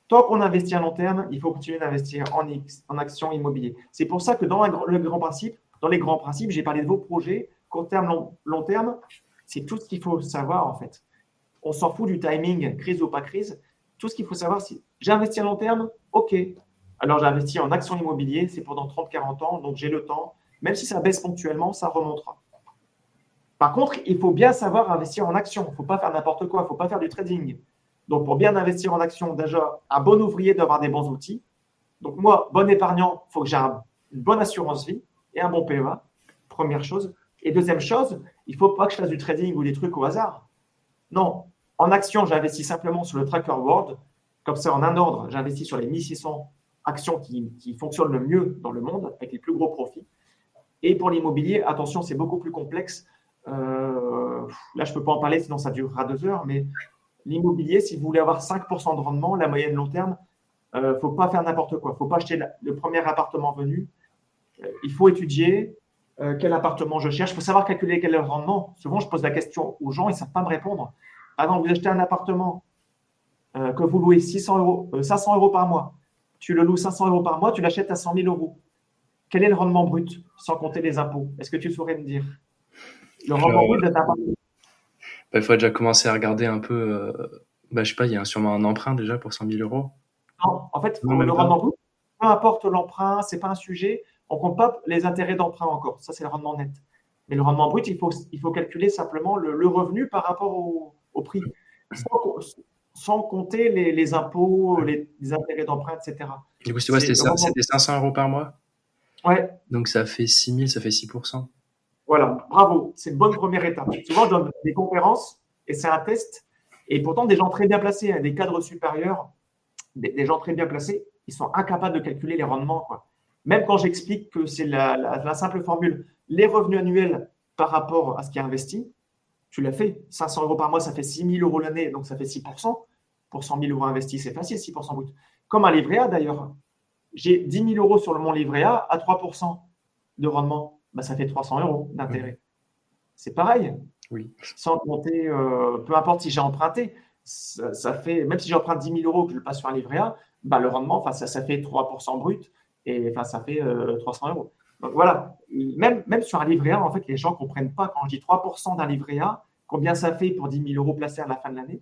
tant qu'on investit à long terme, il faut continuer d'investir en, en actions immobilières. C'est pour ça que dans le grand principe, dans les grands principes, j'ai parlé de vos projets, court terme, long, terme, c'est tout ce qu'il faut savoir en fait. On s'en fout du timing, crise ou pas crise. Tout ce qu'il faut savoir, c'est j'ai investi à long terme, ok. Alors j'ai investi en actions immobilières, c'est pendant 30-40 ans, donc j'ai le temps. Même si ça baisse ponctuellement, ça remontera. Par contre, il faut bien savoir investir en action. Il ne faut pas faire n'importe quoi. Il ne faut pas faire du trading. Donc, pour bien investir en action, déjà, un bon ouvrier doit avoir des bons outils. Donc, moi, bon épargnant, il faut que j'ai une bonne assurance vie et un bon PEA. Première chose. Et deuxième chose, il ne faut pas que je fasse du trading ou des trucs au hasard. Non. En action, j'investis simplement sur le tracker World. Comme ça, en un ordre, j'investis sur les 1600 actions qui fonctionnent le mieux dans le monde, avec les plus gros profits. Et pour l'immobilier, attention, c'est beaucoup plus complexe. Euh, là, je ne peux pas en parler, sinon ça durera deux heures, mais l'immobilier, si vous voulez avoir 5% de rendement, la moyenne long terme, il euh, ne faut pas faire n'importe quoi. Il ne faut pas acheter le premier appartement venu. Euh, il faut étudier quel appartement je cherche. Il faut savoir calculer quel est le rendement. Souvent, je pose la question aux gens, ils ne savent pas me répondre. Ah non, vous achetez un appartement que vous louez 600 euros, 500 euros par mois. Tu le loues 500 euros par mois, tu l'achètes à 100 000 euros. Quel est le rendement brut sans compter les impôts? Est-ce que tu saurais me dire? Le bah, il faudrait déjà commencer à regarder un peu. Euh, bah, je sais pas, il y a sûrement un emprunt déjà pour 100 000 euros. Non, en fait, le rendement brut, peu importe l'emprunt, c'est pas un sujet. On compte pas les intérêts d'emprunt encore. Ça, c'est le rendement net. Mais le rendement brut, il faut, il faut calculer simplement le, revenu par rapport au, prix, sans, compter les, impôts, les, intérêts d'emprunt, etc. Du coup, c'est c'était 500 euros par mois? Ouais. Donc, ça fait 6 000, ça fait 6 voilà, bravo, c'est une bonne première étape. Souvent, je donne des conférences et c'est un test. Et pourtant, des gens très bien placés, hein, des cadres supérieurs, des, gens très bien placés, ils sont incapables de calculer les rendements. Même quand j'explique que c'est la, simple formule, les revenus annuels par rapport à ce qui est investi, tu l'as fait. 500 euros par mois, ça fait 6 000 euros l'année, donc ça fait 6% Pour 100 000 euros investis, c'est facile, 6% brut. Comme un livret A d'ailleurs. J'ai 10 000 euros sur mon livret A à 3 de rendement bah, ça fait 300 euros d'intérêt. C'est pareil. Oui. Sans compter, euh, peu importe si j'ai emprunté, ça, fait, même si j'emprunte 10 000 euros que je passe sur un livret A, bah, le rendement, ça, ça fait 3% brut et ça fait 300 euh, euros. Donc voilà, même, même sur un livret A, en fait, les gens ne comprennent pas quand je dis 3% d'un livret A, combien ça fait pour 10 000 euros placés à la fin de l'année?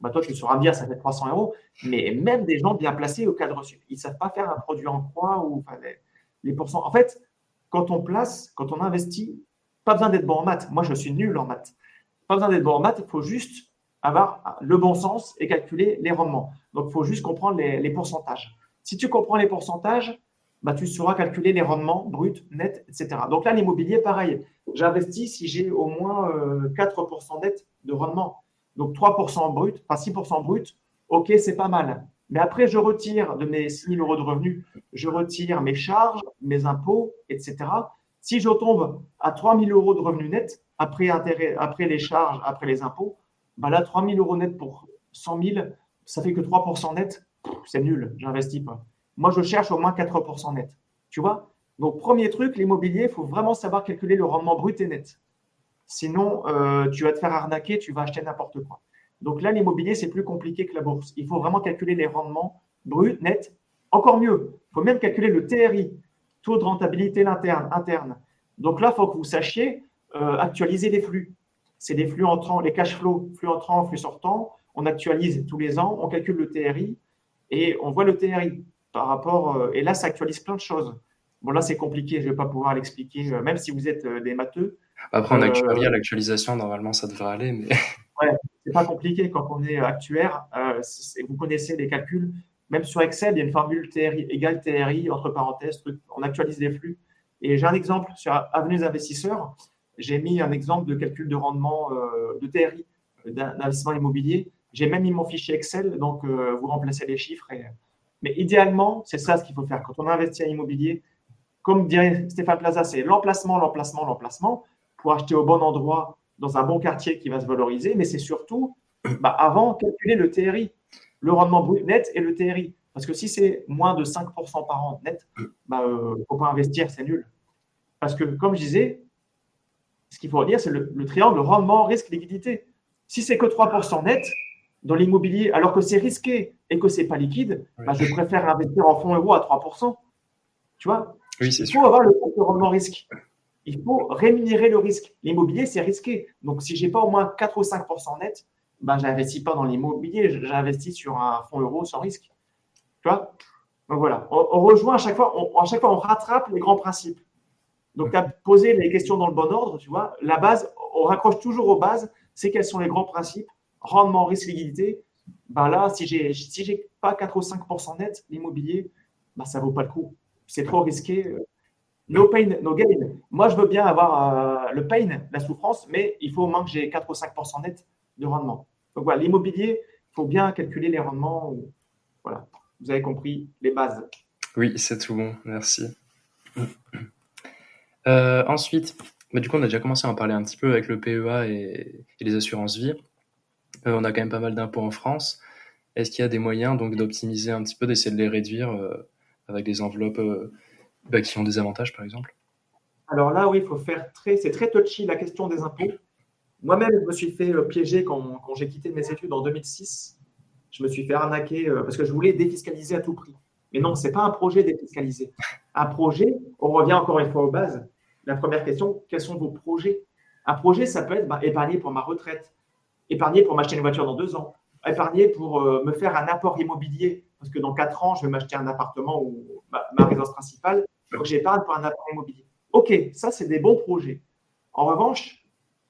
Bah, toi, tu sauras bien, ça fait 300 euros. Mais même des gens bien placés au cadre ils ne savent pas faire un produit en croix ou les, les pourcents. En fait, quand on place, quand on investit, pas besoin d'être bon en maths. Moi, je suis nul en maths. Pas besoin d'être bon en maths, il faut juste avoir le bon sens et calculer les rendements. Donc, il faut juste comprendre les, pourcentages. Si tu comprends les pourcentages, bah, tu sauras calculer les rendements bruts, nets, etc. Donc là, l'immobilier, pareil. J'investis si j'ai au moins 4% euh, net de rendement. Donc 3% brut, enfin 6% brut, ok, c'est pas mal. Mais après, je retire de mes 6 000 euros de revenus, je retire mes charges, mes impôts, etc. Si je tombe à 3 000 euros de revenus nets, après, les charges, après les impôts, bah là, 3 000 euros net pour 100 000, ça fait que 3% net, c'est nul, j'investis pas. Moi, je cherche au moins 4% net. Tu vois Donc, premier truc, l'immobilier, il faut vraiment savoir calculer le rendement brut et net. Sinon, euh, tu vas te faire arnaquer, tu vas acheter n'importe quoi. Donc là, l'immobilier, c'est plus compliqué que la bourse. Il faut vraiment calculer les rendements bruts, nets. Encore mieux, il faut même calculer le TRI, taux de rentabilité interne. interne. Donc là, il faut que vous sachiez euh, actualiser les flux. C'est des flux entrants, les cash flows, flux entrants, flux sortants. On actualise tous les ans, on calcule le TRI et on voit le TRI par rapport. Euh, et là, ça actualise plein de choses. Bon, là, c'est compliqué, je ne vais pas pouvoir l'expliquer, euh, même si vous êtes des matheux. Après, on actualise l'actualisation, normalement, ça devrait aller. Mais... ouais, c'est pas compliqué quand on est actuaire. vous connaissez les calculs. Même sur Excel, il y a une formule TRI égale TRI, entre parenthèses, on actualise les flux. Et j'ai un exemple sur Avenue Investisseurs. J'ai mis un exemple de calcul de rendement euh, de TRI, d'investissement immobilier. J'ai même mis mon fichier Excel, donc euh, vous remplacez les chiffres. Mais idéalement, c'est ça ce qu'il faut faire. Quand on investit en immobilier, comme dirait Stéphane Plaza, c'est l'emplacement, l'emplacement, l'emplacement, pour acheter au bon endroit, dans un bon quartier qui va se valoriser. Mais c'est surtout, bah, avant, calculer le TRI, le rendement brut net et le TRI. Parce que si c'est moins de 5% par an net, il bah, ne euh, faut pas investir, c'est nul. Parce que, comme je disais, ce qu'il faut dire, c'est le, triangle rendement, risque, liquidité. Si c'est que 3% net dans l'immobilier, alors que c'est risqué et que c'est pas liquide, bah, je préfère investir en fonds euros à 3%. Tu vois? Oui, Il faut avoir le rendement risque. Il faut rémunérer le risque. L'immobilier, c'est risqué. Donc, si j'ai pas au moins 4 ou 5% net, ben, je n'investis pas dans l'immobilier, j'investis sur un fonds euro sans risque. Tu vois? Donc voilà, on, rejoint à chaque fois, à chaque fois, on rattrape les grands principes. Donc, tu as posé les questions dans le bon ordre, tu vois. La base, on raccroche toujours aux bases. C'est quels sont les grands principes Rendement, risque, liquidité. Ben là, si si j'ai pas 4 ou 5% net, l'immobilier, ben ça vaut pas le coup. C'est trop risqué. No pain, no gain. Moi, je veux bien avoir euh, le pain, la souffrance, mais il faut au moins que j'ai 4 ou 5% net de rendement. Donc voilà, l'immobilier, il faut bien calculer les rendements. Voilà, vous avez compris les bases. Oui, c'est tout bon, merci. Euh, ensuite, bah, du coup, on a déjà commencé à en parler un petit peu avec le PEA et, les assurances vie. Euh, on a quand même pas mal d'impôts en France. Est-ce qu'il y a des moyens donc d'optimiser un petit peu, d'essayer de les réduire avec des enveloppes bah, qui ont des avantages, par exemple Alors là, oui, il faut faire très, c'est très touchy la question des impôts. Moi-même, je me suis fait piéger quand, j'ai quitté mes études en 2006. Je me suis fait arnaquer parce que je voulais défiscaliser à tout prix. Mais non, ce n'est pas un projet défiscalisé. Un projet, on revient encore une fois aux bases, la première question, quels sont vos projets? Un projet, ça peut être bah, épargner pour ma retraite, épargner pour m'acheter une voiture dans deux ans, épargner pour euh, me faire un apport immobilier, parce que dans quatre ans, je vais m'acheter un appartement ou ma, résidence principale, j'épargne pour un apport immobilier. Ok, ça, c'est des bons projets. En revanche,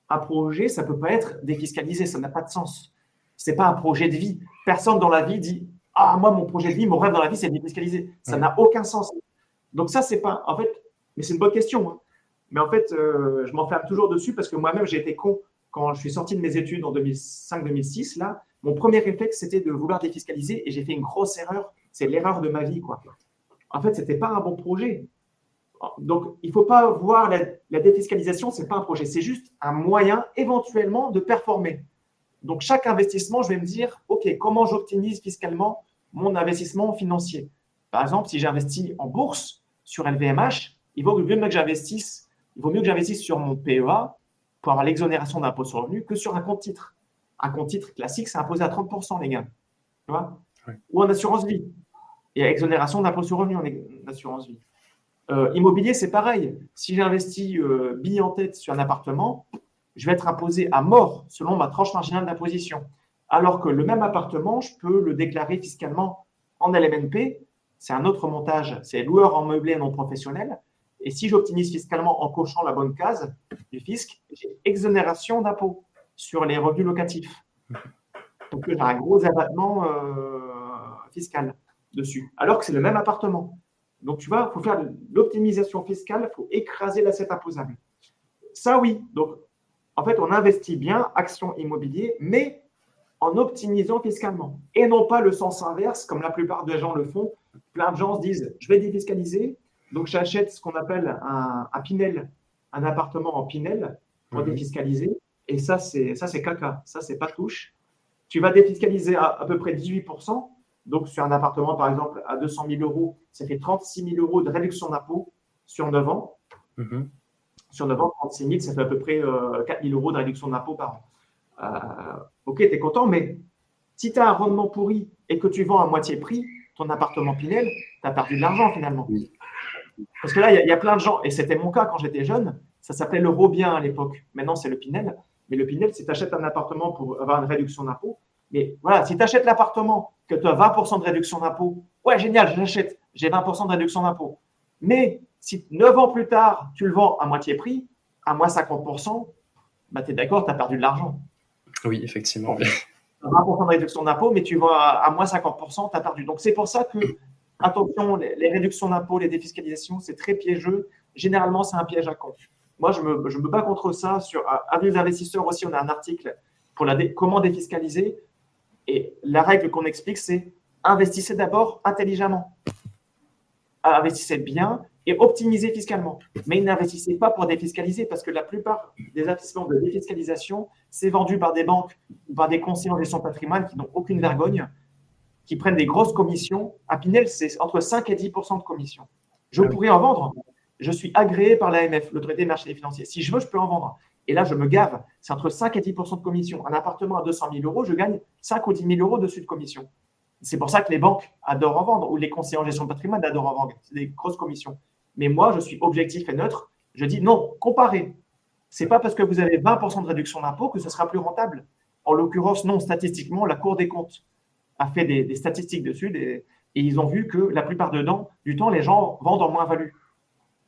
un projet, ça ne peut pas être défiscalisé, ça n'a pas de sens. Ce n'est pas un projet de vie. Personne dans la vie dit Ah, moi, mon projet de vie, mon rêve dans la vie, c'est défiscaliser. Ça n'a aucun sens. Donc, ça, c'est pas. En fait, mais c'est une bonne question. Hein. Mais en fait, euh, je m'enferme toujours dessus parce que moi-même, j'ai été con. Quand je suis sorti de mes études en 2005-2006, là, mon premier réflexe, c'était de vouloir défiscaliser et j'ai fait une grosse erreur. C'est l'erreur de ma vie, quoi. En fait, ce n'était pas un bon projet. Donc, il ne faut pas voir la, la défiscalisation, ce n'est pas un projet, c'est juste un moyen éventuellement de performer. Donc, chaque investissement, je vais me dire, OK, comment j'optimise fiscalement mon investissement financier? Par exemple, si j'investis en bourse sur LVMH, il vaut mieux que j'investisse il vaut mieux que j'investisse sur mon PEA pour avoir l'exonération d'impôt sur le revenu que sur un compte titre. Un compte titre classique, c'est imposé à 30%, les gars. Tu vois? Ou en assurance vie. Et à exonération d'impôt sur le revenu en assurance vie. Euh, immobilier, c'est pareil. Si j'investis euh, bille en tête sur un appartement, je vais être imposé à mort selon ma tranche marginale d'imposition. Alors que le même appartement, je peux le déclarer fiscalement en LMNP. C'est un autre montage, c'est loueur en meublé non professionnel. Et si j'optimise fiscalement en cochant la bonne case du fisc, j'ai exonération d'impôt sur les revenus locatifs. Donc, j'ai un gros abattement euh, fiscal dessus, alors que c'est le même appartement. Donc, tu vois, il faut faire l'optimisation fiscale, il faut écraser l'assiette imposable. Ça, oui. Donc, en fait, on investit bien, action immobilier, mais en optimisant fiscalement. Et non pas le sens inverse, comme la plupart des gens le font. Plein de gens se disent, je vais défiscaliser, donc j'achète ce qu'on appelle un, Pinel, un appartement en Pinel pour mhm. défiscaliser. Et ça, c'est ça, c'est caca. Ça, c'est pas touche. Tu vas défiscaliser à, à peu près 18%. Donc, sur un appartement, par exemple, à 200 000 euros, ça fait 36 000 euros de réduction d'impôt sur 9 ans. Mhm. Sur 9 ans, 36 000, ça fait à peu près 4 euh, 000 euros de réduction d'impôt par an. Euh, ok, tu es content, mais si tu as un rendement pourri et que tu vends à moitié prix ton appartement Pinel, tu as perdu de l'argent finalement. Parce que là, il y, a plein de gens, et c'était mon cas quand j'étais jeune, ça s'appelait le Robien à l'époque. Maintenant, c'est le Pinel. Mais le Pinel, si tu achètes un appartement pour avoir une réduction d'impôt, mais voilà, si tu achètes l'appartement, que tu as 20% de réduction d'impôt, ouais, génial, je l'achète, j'ai 20% de réduction d'impôt. Mais si 9 ans plus tard, tu le vends à moitié prix, à moins 50%, bah, tu es d'accord, tu as perdu de l'argent. Oui, effectivement. 20% de réduction d'impôt, mais tu vas à, moins 50%, tu as perdu. Donc, c'est pour ça que, attention, les, réductions d'impôt, les défiscalisations, c'est très piégeux. Généralement, c'est un piège à compte. Moi, je me, je me bats contre ça. Sur Avenue investisseurs aussi, on a un article pour la comment défiscaliser. Et la règle qu'on explique, c'est investissez d'abord intelligemment. Investissez bien et optimisez fiscalement. Mais n'investissez pas pour défiscaliser parce que la plupart des investissements de défiscalisation, c'est vendu par des banques ou par des conseillers en gestion de patrimoine qui n'ont aucune vergogne, qui prennent des grosses commissions. À Pinel, c'est entre 5 et 10% de commission. Je pourrais en vendre. Je suis agréé par l'AMF, l'autorité des marchés financiers. Si je veux, je peux en vendre. Et là, je me gave. C'est entre 5 et 10 de commission. Un appartement à 200 000 euros, je gagne 5 ou 10 000 euros dessus de commission. C'est pour ça que les banques adorent en vendre ou les conseillers en gestion de patrimoine adorent en vendre. C'est des grosses commissions. Mais moi, je suis objectif et neutre. Je dis non, comparez. C'est pas parce que vous avez 20% de réduction d'impôt que ce sera plus rentable. En l'occurrence, non, statistiquement, la Cour des comptes a fait des, statistiques dessus et ils ont vu que la plupart du temps, les gens vendent en moins-value.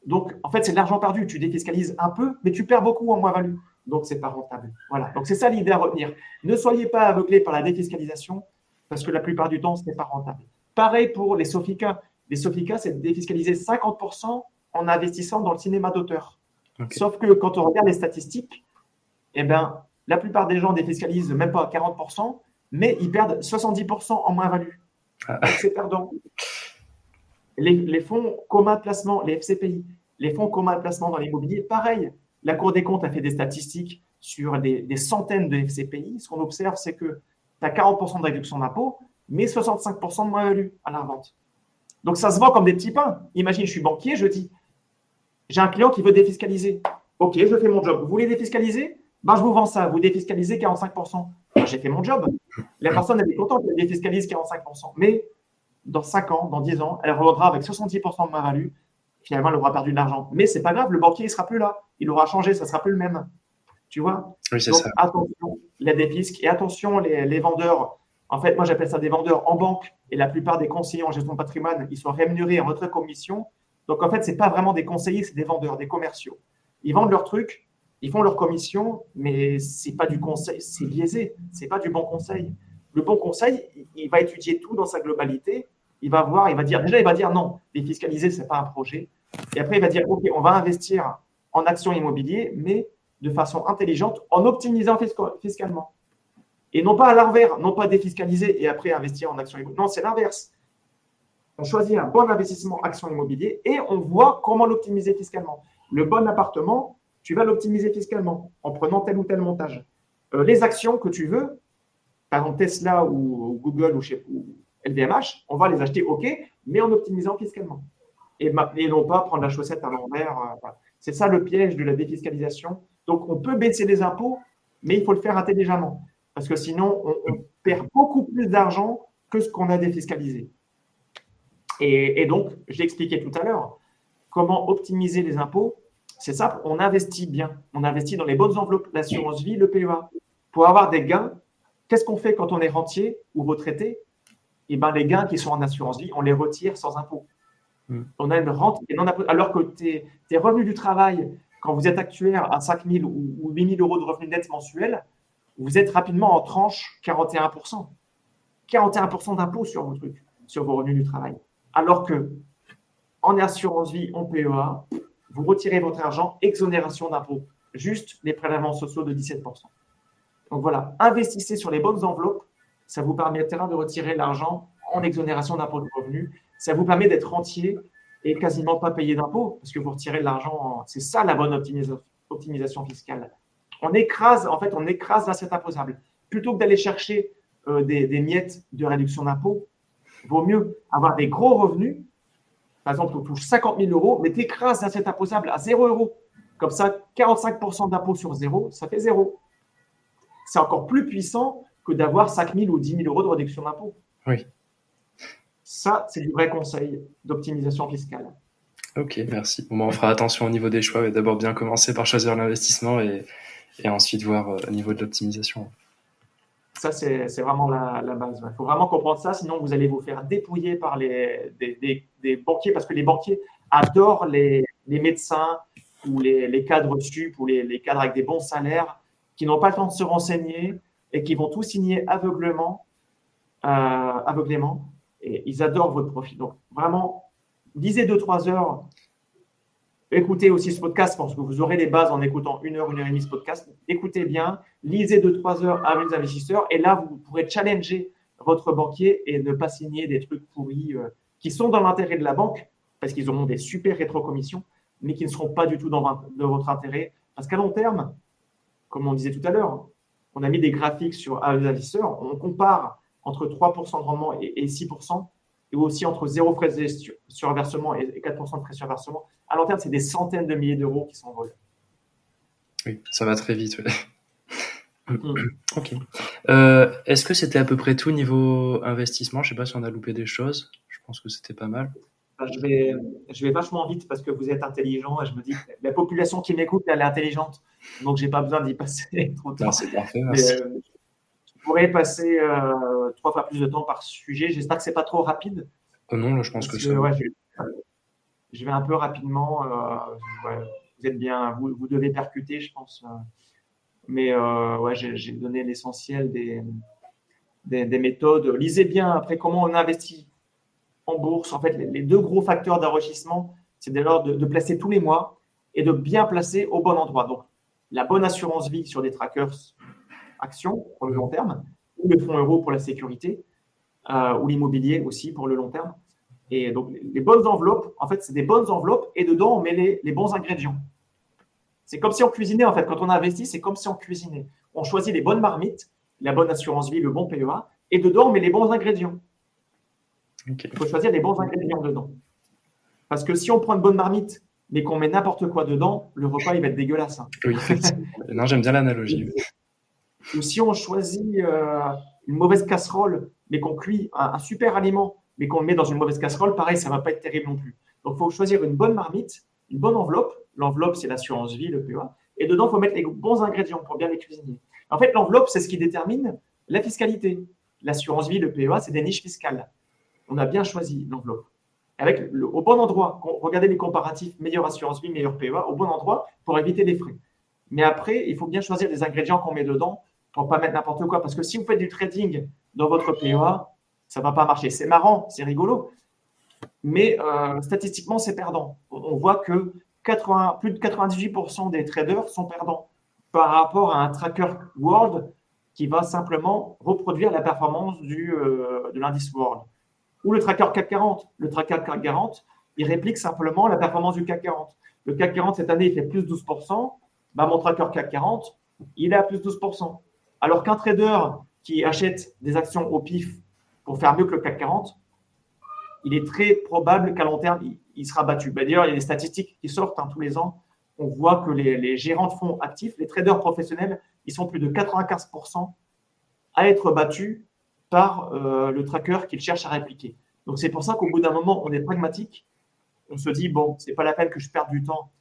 Donc, en fait, c'est de l'argent perdu. Tu défiscalises un peu, mais tu perds beaucoup en moins-value. Donc, c'est pas rentable. Voilà. Donc, c'est ça l'idée à retenir. Ne soyez pas aveuglés par la défiscalisation parce que la plupart du temps, ce n'est pas rentable. Pareil pour les Sofica. Les Sofica, c'est de défiscaliser 50% en investissant dans le cinéma d'auteur. Sauf que quand on regarde les statistiques, eh ben, la plupart des gens défiscalisent même pas 40%, mais ils perdent 70% en moins-value. Ah. C'est perdant. Les, fonds communs de placement, les FCPI, les fonds communs de placement dans l'immobilier, pareil. La Cour des comptes a fait des statistiques sur des, centaines de FCPI. Ce qu'on observe, c'est que tu as 40% de réduction d'impôt, mais 65% de moins-value à la vente. Donc ça se vend comme des petits pains. Imagine, je suis banquier, je dis, j'ai un client qui veut défiscaliser. Ok, je fais mon job. Vous voulez défiscaliser? Ben, Je vous vends ça. Vous défiscalisez 45%. Ben, j'ai fait mon job. La personne, elle est contente qu'elle défiscalise 45%. Mais dans 5 ans, dans 10 ans, elle reviendra avec 70% de moins-value. Finalement, elle aura perdu de l'argent. Mais c'est pas grave, le banquier, il sera plus là. Il aura changé, ça sera plus le même. Tu vois? Oui, c'est ça. Attention, les défisques et attention, les vendeurs en fait, moi, j'appelle ça des vendeurs en banque et la plupart des conseillers en gestion de patrimoine, ils sont rémunérés en retrait commission. Donc, en fait, ce n'est pas vraiment des conseillers, c'est des vendeurs, des commerciaux. Ils vendent leurs trucs, ils font leur commission, mais ce n'est pas du conseil, c'est biaisé, ce n'est pas du bon conseil. Le bon conseil, il va étudier tout dans sa globalité. Il va voir, il va dire, déjà, il va dire non, défiscaliser, ce n'est pas un projet. Et après, il va dire, OK, on va investir en actions immobilières, mais de façon intelligente, en optimisant fiscalement. Et non pas à l'envers, non pas défiscaliser et après investir en actions immobilières. Non, c'est l'inverse. On choisit un bon investissement action immobilier et on voit comment l'optimiser fiscalement. Le bon appartement, tu vas l'optimiser fiscalement en prenant tel ou tel montage. Euh, les actions que tu veux, par exemple Tesla ou, Google ou, chez, LVMH, on va les acheter OK, mais en optimisant fiscalement. Et, non pas prendre la chaussette à l'envers. Euh, c'est ça le piège de la défiscalisation. Donc on peut baisser les impôts, mais il faut le faire intelligemment parce que sinon, on, perd beaucoup plus d'argent que ce qu'on a défiscalisé. Et, donc, j'ai expliqué tout à l'heure, comment optimiser les impôts. C'est ça, on investit bien. On investit dans les bonnes enveloppes, l'assurance vie, le PEA. Pour avoir des gains, qu'est-ce qu'on fait quand on est rentier ou retraité? Eh bien, les gains qui sont en assurance vie, on les retire sans impôt. Hmm. On a une rente, et non, alors que tes, revenus du travail, quand vous êtes actuaire à 5 000 ou 8 000 euros de revenus nets mensuels, vous êtes rapidement en tranche 41%. 41% d'impôt sur vos trucs, sur vos revenus du travail. Alors que en assurance vie, en PEA, vous retirez votre argent, exonération d'impôt, juste les prélèvements sociaux de 17%. Donc voilà, investissez sur les bonnes enveloppes, ça vous permettra de retirer l'argent en exonération d'impôt de revenus. Ça vous permet d'être entier et quasiment pas payer d'impôt parce que vous retirez l'argent. C'est ça la bonne optimisation fiscale. On écrase, en fait, on écrase l'assiette imposable. Plutôt que d'aller chercher euh, des, miettes de réduction d'impôt, vaut mieux avoir des gros revenus par exemple, on touche 50 000 euros, mais tu écrases l'assiette imposable à 0 euros. Comme ça, 45% d'impôt sur 0, ça fait 0. C'est encore plus puissant que d'avoir 5 000 ou 10 000 euros de réduction d'impôt. Oui. Ça, c'est du vrai conseil d'optimisation fiscale. Ok, merci. Bon, bah, on fera attention au niveau des choix. D'abord, bien commencer par choisir l'investissement et, et, ensuite voir euh, au niveau de l'optimisation. Ça, c'est vraiment la, base. Il faut vraiment comprendre ça, sinon vous allez vous faire dépouiller par les, des, banquiers, parce que les banquiers adorent les, médecins ou les, cadres sup ou les, cadres avec des bons salaires qui n'ont pas le temps de se renseigner et qui vont tout signer aveuglement, euh, aveuglément. Et ils adorent votre profit. Donc, vraiment, lisez deux, trois heures Écoutez aussi ce podcast parce que vous aurez les bases en écoutant une heure, une heure et demie ce podcast. Écoutez bien, lisez deux, trois heures avec les investisseurs et là, vous pourrez challenger votre banquier et ne pas signer des trucs pourris euh, qui sont dans l'intérêt de la banque parce qu'ils auront des super rétrocommissions, mais qui ne seront pas du tout dans votre intérêt. Parce qu'à long terme, comme on disait tout à l'heure, on a mis des graphiques sur les investisseurs, on compare entre 3% de rendement et 6% ou aussi entre 0 frais de surversement et 4% de frais de surversement. À long terme, c'est des centaines de milliers d'euros qui s'envolent. Oui, ça va très vite. Mm. ok. Euh, est-ce que c'était à peu près tout niveau investissement? Je ne sais pas si on a loupé des choses. Je pense que c'était pas mal. Je, vais, je vais vachement vite parce que vous êtes intelligent et je me dis que la population qui m'écoute, elle est intelligente. Donc, je n'ai pas besoin d'y passer trop de temps. C'est parfait, merci. Euh, pourrais passer euh, trois fois plus de temps par sujet. J'espère que c'est pas trop rapide. Oh non, je pense que, je, vais un peu rapidement. Euh, vous êtes bien, vous, vous, devez percuter, je pense. Euh. mais ouais, j'ai donné l'essentiel des, des, méthodes. Lisez bien après comment on investit en bourse. En fait, les, deux gros facteurs d'enrichissement, c'est dès lors de, placer tous les mois et de bien placer au bon endroit. Donc, la bonne assurance vie sur des trackers action pour le long terme, ou le fonds euro pour la sécurité, euh, ou l'immobilier aussi pour le long terme. Et donc, les bonnes enveloppes, en fait, c'est des bonnes enveloppes et dedans, on met les, les bons ingrédients. C'est comme si on cuisinait, en fait. Quand on investit, c'est comme si on cuisinait. On choisit les bonnes marmites, la bonne assurance vie, le bon PEA, et dedans, on met les bons ingrédients. Il faut choisir les bons ingrédients dedans. Parce que si on prend une bonne marmite, mais qu'on met n'importe quoi dedans, le repas, il va être dégueulasse. Hein. Oui, non, j'aime bien l'analogie. Ou si on choisit euh, une mauvaise casserole, mais qu'on cuit un, super aliment, mais qu'on le met dans une mauvaise casserole, pareil, ça ne va pas être terrible non plus. Donc, il faut choisir une bonne marmite, une bonne enveloppe. L'enveloppe, c'est l'assurance vie, le PEA. Et dedans, il faut mettre les bons ingrédients pour bien les cuisiner. En fait, l'enveloppe, c'est ce qui détermine la fiscalité. L'assurance vie, le PEA, c'est des niches fiscales. On a bien choisi l'enveloppe. Avec au bon endroit, regardez les comparatifs, meilleure assurance vie, meilleur PEA, au bon endroit pour éviter les frais. Mais après, il faut bien choisir les ingrédients qu'on met dedans pour pas mettre n'importe quoi. Parce que si vous faites du trading dans votre PEA, ça ne va pas marcher. C'est marrant, c'est rigolo, mais euh, statistiquement, c'est perdant. On voit que 80, plus de 98% des traders sont perdants par rapport à un tracker World qui va simplement reproduire la performance euh, de l'indice World. Ou le tracker CAC 40. Le tracker CAC 40, il réplique simplement la performance du CAC 40. Le CAC 40, cette année, il fait plus 12%. Bah, mon tracker CAC 40, il est à plus 12%. Alors qu'un trader qui achète des actions au pif pour faire mieux que le CAC 40, il est très probable qu'à long terme, il, sera battu. Bah, d'ailleurs, il y a des statistiques qui sortent hein, tous les ans. On voit que les, gérants de fonds actifs, les traders professionnels, ils sont plus de 95% à être battus par euh, le tracker qu'ils cherchent à répliquer. Donc c'est pour ça qu'au bout d'un moment, on est pragmatique. On se dit, bon, ce n'est pas la peine que je perde du temps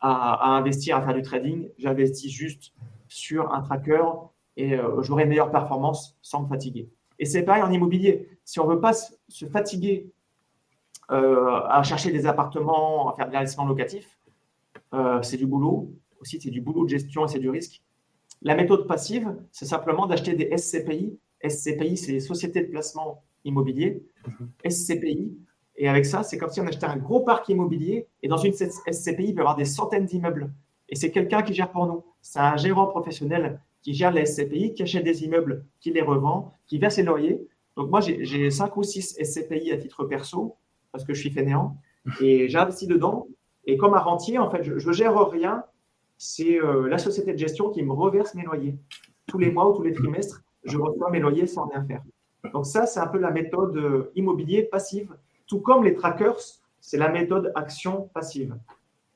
à, investir, à faire du trading. J'investis juste sur un tracker et euh, j'aurai une meilleure performance sans me fatiguer. Et c'est pareil en immobilier. Si on ne veut pas se fatiguer euh, à chercher des appartements, à faire des investissements locatifs, euh, c'est du boulot. Aussi, c'est du boulot de gestion et c'est du risque. La méthode passive, c'est simplement d'acheter des SCPI. SCPI, c'est les sociétés de placement immobilier. Mhm. SCPI. Et avec ça, c'est comme si on achetait un gros parc immobilier. Et dans une SCPI, il peut y avoir des centaines d'immeubles. Et c'est quelqu'un qui gère pour nous. C'est un gérant professionnel qui gère les SCPI, qui achète des immeubles, qui les revend, qui verse les loyers. Donc moi, j'ai cinq ou six SCPI à titre perso, parce que je suis fainéant, et j'investis dedans. Et comme un rentier, en fait, je ne gère rien. C'est euh, la société de gestion qui me reverse mes loyers. Tous les mois ou tous les trimestres, je reçois mes loyers sans rien faire. Donc ça, c'est un peu la méthode euh, immobilier passive, tout comme les trackers, c'est la méthode action passive.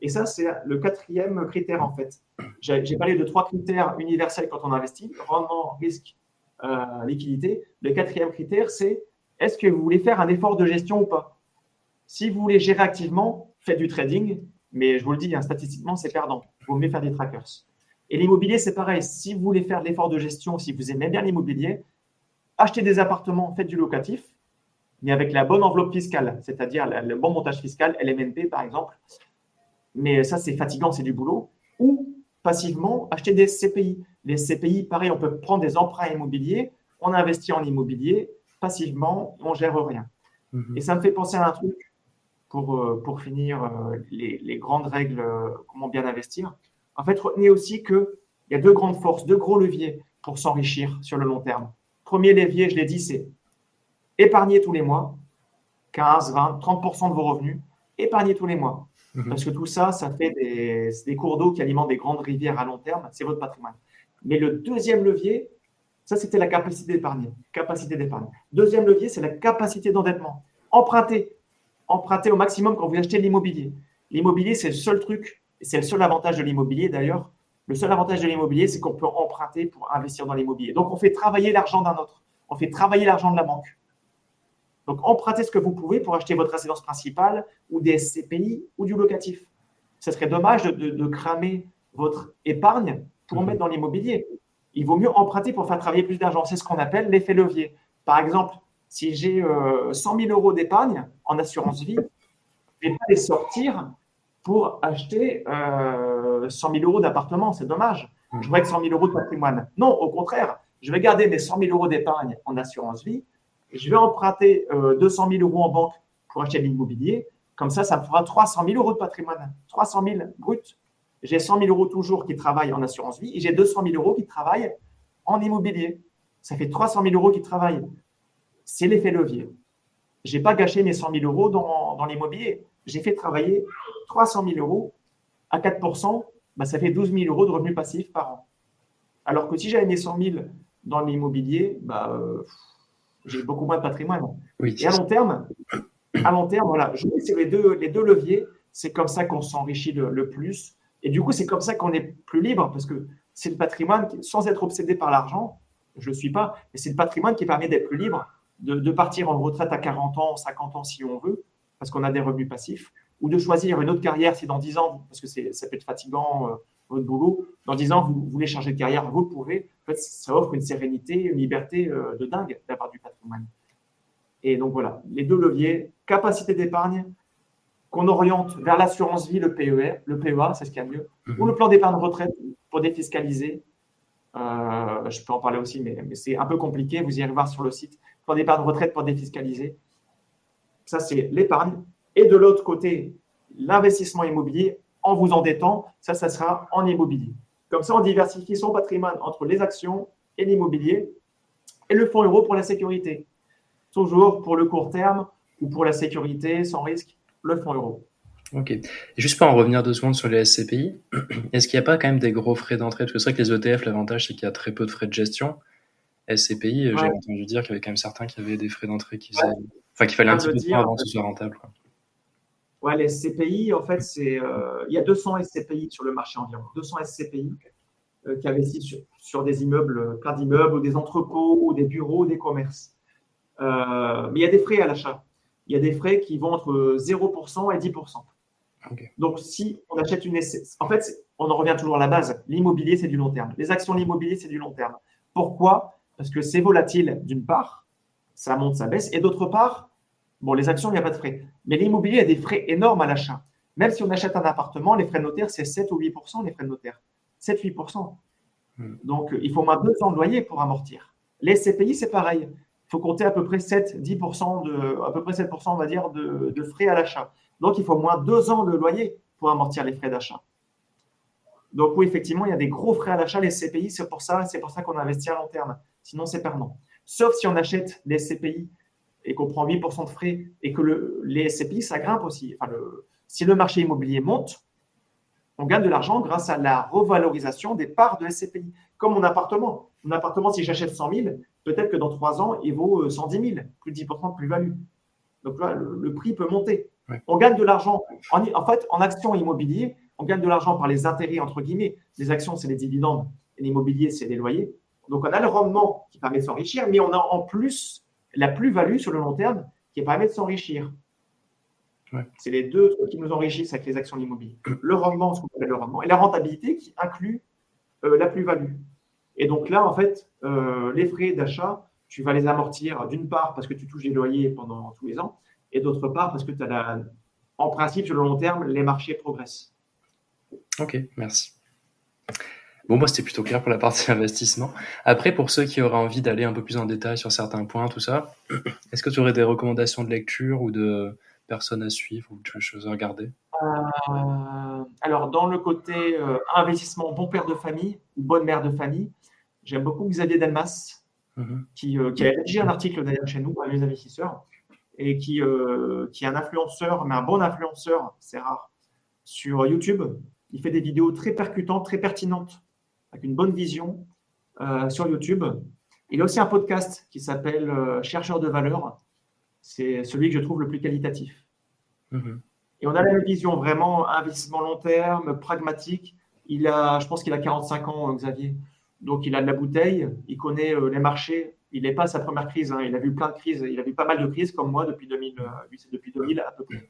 Et ça, c'est le quatrième critère en fait. J'ai parlé de trois critères universels quand on investit rendement, risque, euh, liquidité. Le quatrième critère, c'est est-ce que vous voulez faire un effort de gestion ou pas? Si vous voulez gérer activement, faites du trading, mais je vous le dis, hein, statistiquement, c'est perdant. Il vaut mieux faire des trackers. Et l'immobilier, c'est pareil. Si vous voulez faire de l'effort de gestion, si vous aimez bien l'immobilier, achetez des appartements, faites du locatif, mais avec la bonne enveloppe fiscale, c'est-à-dire le bon montage fiscal, LMNP par exemple. Mais ça, c'est fatigant, c'est du boulot. Ou passivement, acheter des CPI. Les CPI, pareil, on peut prendre des emprunts immobiliers, on investit en immobilier, passivement, on gère rien. Mhm. Et ça me fait penser à un truc pour, euh, pour finir euh, les, les grandes règles, euh, comment bien investir. En fait, retenez aussi qu'il y a deux grandes forces, deux gros leviers pour s'enrichir sur le long terme. Premier levier, je l'ai dit, c'est épargner tous les mois, 15, 20, 30% de vos revenus, épargner tous les mois. Mhm. Parce que tout ça, ça fait des, des cours d'eau qui alimentent des grandes rivières à long terme, c'est votre patrimoine. Mais le deuxième levier, ça c'était la capacité d'épargner. Capacité d'épargne. Deuxième levier, c'est la capacité d'endettement. Emprunter. Emprunter au maximum quand vous achetez l'immobilier. L'immobilier, c'est le seul truc, c'est le seul avantage de l'immobilier d'ailleurs. Le seul avantage de l'immobilier, c'est qu'on peut emprunter pour investir dans l'immobilier. Donc, on fait travailler l'argent d'un autre. On fait travailler l'argent de la banque. Donc, empruntez ce que vous pouvez pour acheter votre résidence principale ou des SCPI ou du locatif. Ce serait dommage de, cramer votre épargne pour mhm. mettre dans l'immobilier. Il vaut mieux emprunter pour faire travailler plus d'argent. C'est ce qu'on appelle l'effet levier. Par exemple, si j'ai 100 euh, 000 euros d'épargne en assurance vie, je ne vais pas les sortir pour acheter 100 euh, 000 euros d'appartement. C'est dommage. Mhm. Je voudrais que 100 000 euros de patrimoine. Non, au contraire, je vais garder mes 100 000 euros d'épargne en assurance vie je vais emprunter 200 euh, 000 euros en banque pour acheter de l'immobilier. Comme ça, ça me fera 300 000 euros de patrimoine. 300 000 brut. J'ai 100 000 euros toujours qui travaillent en assurance vie et j'ai 200 000 euros qui travaillent en immobilier. Ça fait 300 000 euros qui travaillent. C'est l'effet levier. Je n'ai pas gâché mes 100 000 euros dans, l'immobilier. J'ai fait travailler 300 000 euros à 4 bah, ça fait 12 000 euros de revenus passifs par an. Alors que si j'avais mis 100 000 dans l'immobilier, bah, euh, j'ai beaucoup moins de patrimoine. et à long terme, à long terme, voilà, je c'est les deux, les deux leviers. C'est comme ça qu'on s'enrichit le, plus. Et du coup, c'est comme ça qu'on est plus libre parce que c'est le patrimoine, qui, sans être obsédé par l'argent, je ne le suis pas, mais c'est le patrimoine qui permet d'être plus libre, de, partir en retraite à 40 ans, 50 ans si on veut, parce qu'on a des revenus passifs, ou de choisir une autre carrière si dans 10 ans, parce que ça peut être fatigant, euh, votre boulot, dans 10 ans, vous, voulez changer de carrière, vous le pouvez. En fait, ça offre une sérénité, une liberté euh, de dingue d'avoir du patrimoine. Et donc voilà, les deux leviers, capacité d'épargne, qu'on oriente vers l'assurance vie, le PER, le PEA, c'est ce qu'il y a mieux, mhm. ou le plan d'épargne retraite pour défiscaliser. Euh, je peux en parler aussi, mais, mais c'est un peu compliqué. Vous irez voir sur le site. Plan d'épargne retraite pour défiscaliser. Ça, c'est l'épargne. Et de l'autre côté, l'investissement immobilier en vous endettant, ça, ça sera en immobilier. Comme ça, on diversifie son patrimoine entre les actions et l'immobilier et le fonds euro pour la sécurité. Toujours pour le court terme ou pour la sécurité sans risque, le fonds euro. Ok. Et juste pour en revenir deux secondes sur les SCPI, est-ce qu'il n'y a pas quand même des gros frais d'entrée? Parce que c'est vrai que les ETF, l'avantage, c'est qu'il y a très peu de frais de gestion. SCPI, j'ai entendu dire qu'il y avait quand même certains qui avaient des frais d'entrée qui faisaient... Enfin, qu'il fallait un petit peu de temps avant que ce soit rentable. Ouais, les SCPI, en fait, c'est, euh, il y a 200 SCPI sur le marché environ. 200 SCPI euh, qui investissent sur, des immeubles, plein d'immeubles, ou des entrepôts, ou des bureaux, des commerces. Euh, mais il y a des frais à l'achat. Il y a des frais qui vont entre 0% et 10%. Donc, si on achète une SCPI, en fait, on en revient toujours à la base. L'immobilier, c'est du long terme. Les actions de l'immobilier, c'est du long terme. Pourquoi? Parce que c'est volatile, d'une part, ça monte, ça baisse, et d'autre part, Bon, les actions, il n'y a pas de frais. Mais l'immobilier a des frais énormes à l'achat. Même si on achète un appartement, les frais de notaire, c'est 7 ou 8% les frais de notaire. 7-8% Hmm. Donc, il faut moins deux ans de loyer pour amortir. Les CPI, c'est pareil. Il faut compter à peu près 7, 10% de, à peu près 7%, on va dire, de, de frais à l'achat. Donc, il faut moins deux ans de loyer pour amortir les frais d'achat. Donc oui, effectivement, il y a des gros frais à l'achat, les CPI, c'est pour ça, c'est pour ça qu'on investit à long terme. Sinon, c'est perdant. Sauf si on achète les CPI et qu'on prend 8% de frais et que le, les SCPI, ça grimpe aussi. Enfin, le, si le marché immobilier monte, on gagne de l'argent grâce à la revalorisation des parts de SCPI. Comme mon appartement. Mon appartement, si j'achète 100 000, peut-être que dans 3 ans, il vaut 110 000, plus de 10% de plus-value. Donc là, le, prix peut monter. On gagne de l'argent. En, en, fait, en action immobilier, on gagne de l'argent par les intérêts, entre guillemets. Les actions, c'est les dividendes. Et l'immobilier, c'est les loyers. Donc, on a le rendement qui permet de s'enrichir, mais on a en plus la plus-value sur le long terme qui permet de s'enrichir. C'est les deux trucs qui nous enrichissent avec les actions immobilières. Le rendement, ce qu'on appelle le rendement, et la rentabilité qui inclut euh, la plus-value. Et donc là, en fait, euh, les frais d'achat, tu vas les amortir d'une part parce que tu touches des loyers pendant tous les ans, et d'autre part parce que tu as la... en principe, sur le long terme, les marchés progressent. Ok, merci. Bon, moi, c'était plutôt clair pour la partie investissement. Après, pour ceux qui auraient envie d'aller un peu plus en détail sur certains points, tout ça, est-ce que tu aurais des recommandations de lecture ou de personnes à suivre ou de choses à regarder? Euh, Alors, dans le côté euh, investissement bon père de famille ou bonne mère de famille, j'aime beaucoup Xavier Delmas, mhm. qui, euh, qui, a rédigé un article d'ailleurs chez nous, à les investisseurs, et qui, qui est un influenceur, mais un bon influenceur, c'est rare, sur YouTube. Il fait des vidéos très percutantes, très pertinentes avec une bonne vision euh, sur YouTube. Il a aussi un podcast qui s'appelle euh, Chercheur de valeur. C'est celui que je trouve le plus qualitatif. Mhm. Et on a la même vision, vraiment investissement long terme, pragmatique. Il a, je pense qu'il a 45 ans, Xavier. Donc il a de la bouteille, il connaît euh, les marchés. Il n'est pas à sa première crise. Hein. Il a vu plein de crises. Il a vu pas mal de crises comme moi depuis 2000. depuis 2000 à peu près.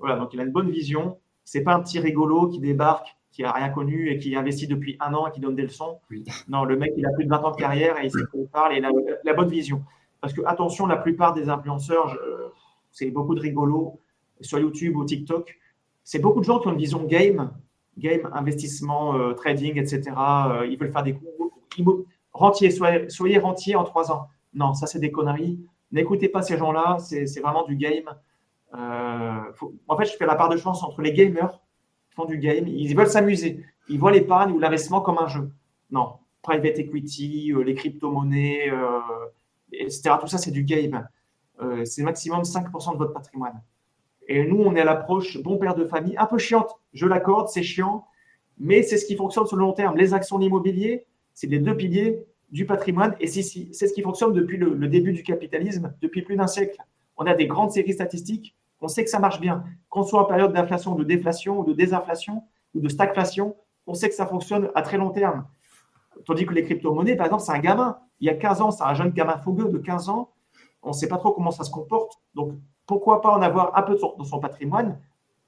voilà, donc il a une bonne vision. C'est pas un petit rigolo qui débarque qui a rien connu et qui investit depuis un an et qui donne des leçons. Non, le mec, il a plus de 20 ans de carrière et il sait il parle et il a la bonne vision. Parce que, attention, la plupart des influenceurs, c'est beaucoup de rigolos sur YouTube ou TikTok. C'est beaucoup de gens qui ont une vision game, game, investissement, euh, trading, etc. Euh, ils veulent faire des coups. Rentier, soyez, soyez rentier en trois ans. Non, ça, c'est des conneries. N'écoutez pas ces gens-là, c'est vraiment du game. Euh, en fait, je fais la part de chance entre les gamers font du game, ils veulent s'amuser. Ils voient l'épargne ou l'investissement comme un jeu. Non, private equity, euh, les crypto-monnaies, euh, etc. Tout ça, c'est du game. Euh, c'est maximum 5% de votre patrimoine. Et nous, on est à l'approche bon père de famille, un peu chiante, je l'accorde, c'est chiant, mais c'est ce qui fonctionne sur le long terme. Les actions d'immobilier, c'est les deux piliers du patrimoine et c'est ce qui fonctionne depuis le début du capitalisme, depuis plus d'un siècle. On a des grandes séries statistiques on sait que ça marche bien. Qu'on soit en période d'inflation, de déflation, ou de désinflation, ou de stagflation, on sait que ça fonctionne à très long terme. Tandis que les crypto-monnaies, par exemple, c'est un gamin. Il y a 15 ans, c'est un jeune gamin fougueux de 15 ans. On ne sait pas trop comment ça se comporte. Donc, pourquoi pas en avoir un peu dans son patrimoine?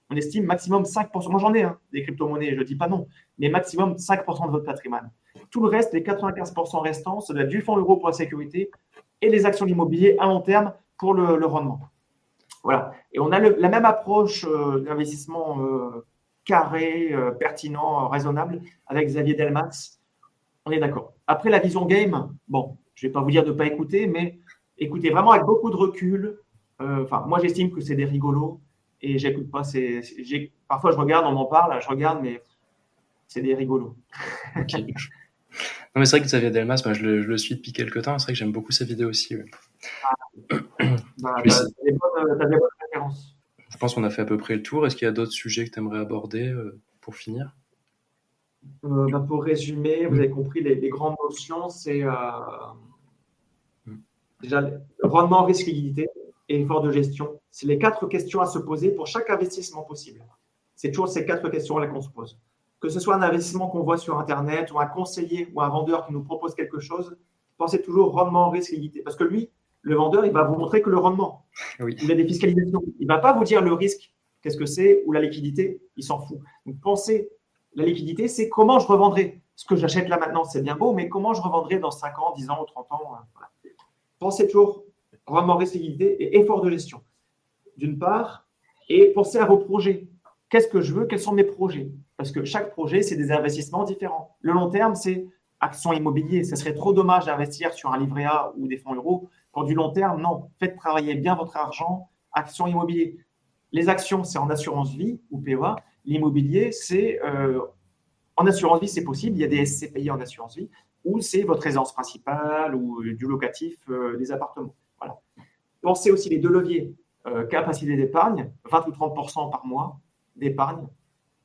On estime maximum 5%. Moi, j'en ai hein, des crypto-monnaies, je ne dis pas non, mais maximum 5% de votre patrimoine. Tout le reste, les 95% restants, ça doit du fonds euro pour la sécurité et les actions immobilières à long terme pour le rendement. Voilà. Et on a la même approche euh, d'investissement euh, carré, euh, pertinent, raisonnable avec Xavier Delmax. On est d'accord. Après, la vision game, bon, je ne vais pas vous dire de ne pas écouter, mais écoutez vraiment avec beaucoup de recul. Enfin, moi, j'estime que c'est des rigolos et j'écoute pas. C'est, parfois, je regarde, on m'en parle, je regarde, mais c'est des rigolos. Non, mais c'est vrai que Xavier Delmas, moi, je, le, suis depuis quelques temps. C'est vrai que j'aime beaucoup ses vidéos aussi. Ah. Bah, des bonnes, références. Je pense qu'on a fait à peu près le tour. Est-ce qu'il y a d'autres sujets que tu aimerais aborder euh, pour finir? Euh, bah, Pour résumer, vous avez compris les, grandes notions c'est euh, mm. déjà le rendement, risque, liquidité et effort de gestion. C'est les quatre questions à se poser pour chaque investissement possible. C'est toujours ces quatre questions-là qu'on se pose. Que ce soit un investissement qu'on voit sur Internet ou un conseiller ou un vendeur qui nous propose quelque chose, pensez toujours rendement, risque, liquidité. Parce que lui, le vendeur, il va vous montrer que le rendement. Il a des fiscalisations. Il ne va pas vous dire le risque, qu'est-ce que c'est, ou la liquidité, il s'en fout. Donc pensez, la liquidité, c'est comment je revendrai. Ce que j'achète là maintenant, c'est bien beau, mais comment je revendrai dans 5 ans, 10 ans ou 30 ans euh, Pensez toujours rendement, risque, liquidité et effort de gestion, d'une part, et pensez à vos projets. Qu'est-ce que je veux? Quels sont mes projets? Parce que chaque projet, c'est des investissements différents. Le long terme, c'est action immobilier. Ce serait trop dommage d'investir sur un livret A ou des fonds euros. Pour du long terme, non. Faites travailler bien votre argent, action immobilier. Les actions, c'est en assurance vie ou PEA. L'immobilier, c'est euh, en assurance vie, c'est possible. Il y a des SCPI en assurance vie ou c'est votre résidence principale ou du locatif euh, des appartements. Voilà. Pensez aussi les deux leviers. Euh, capacité d'épargne, 20 ou 30% par mois d'épargne.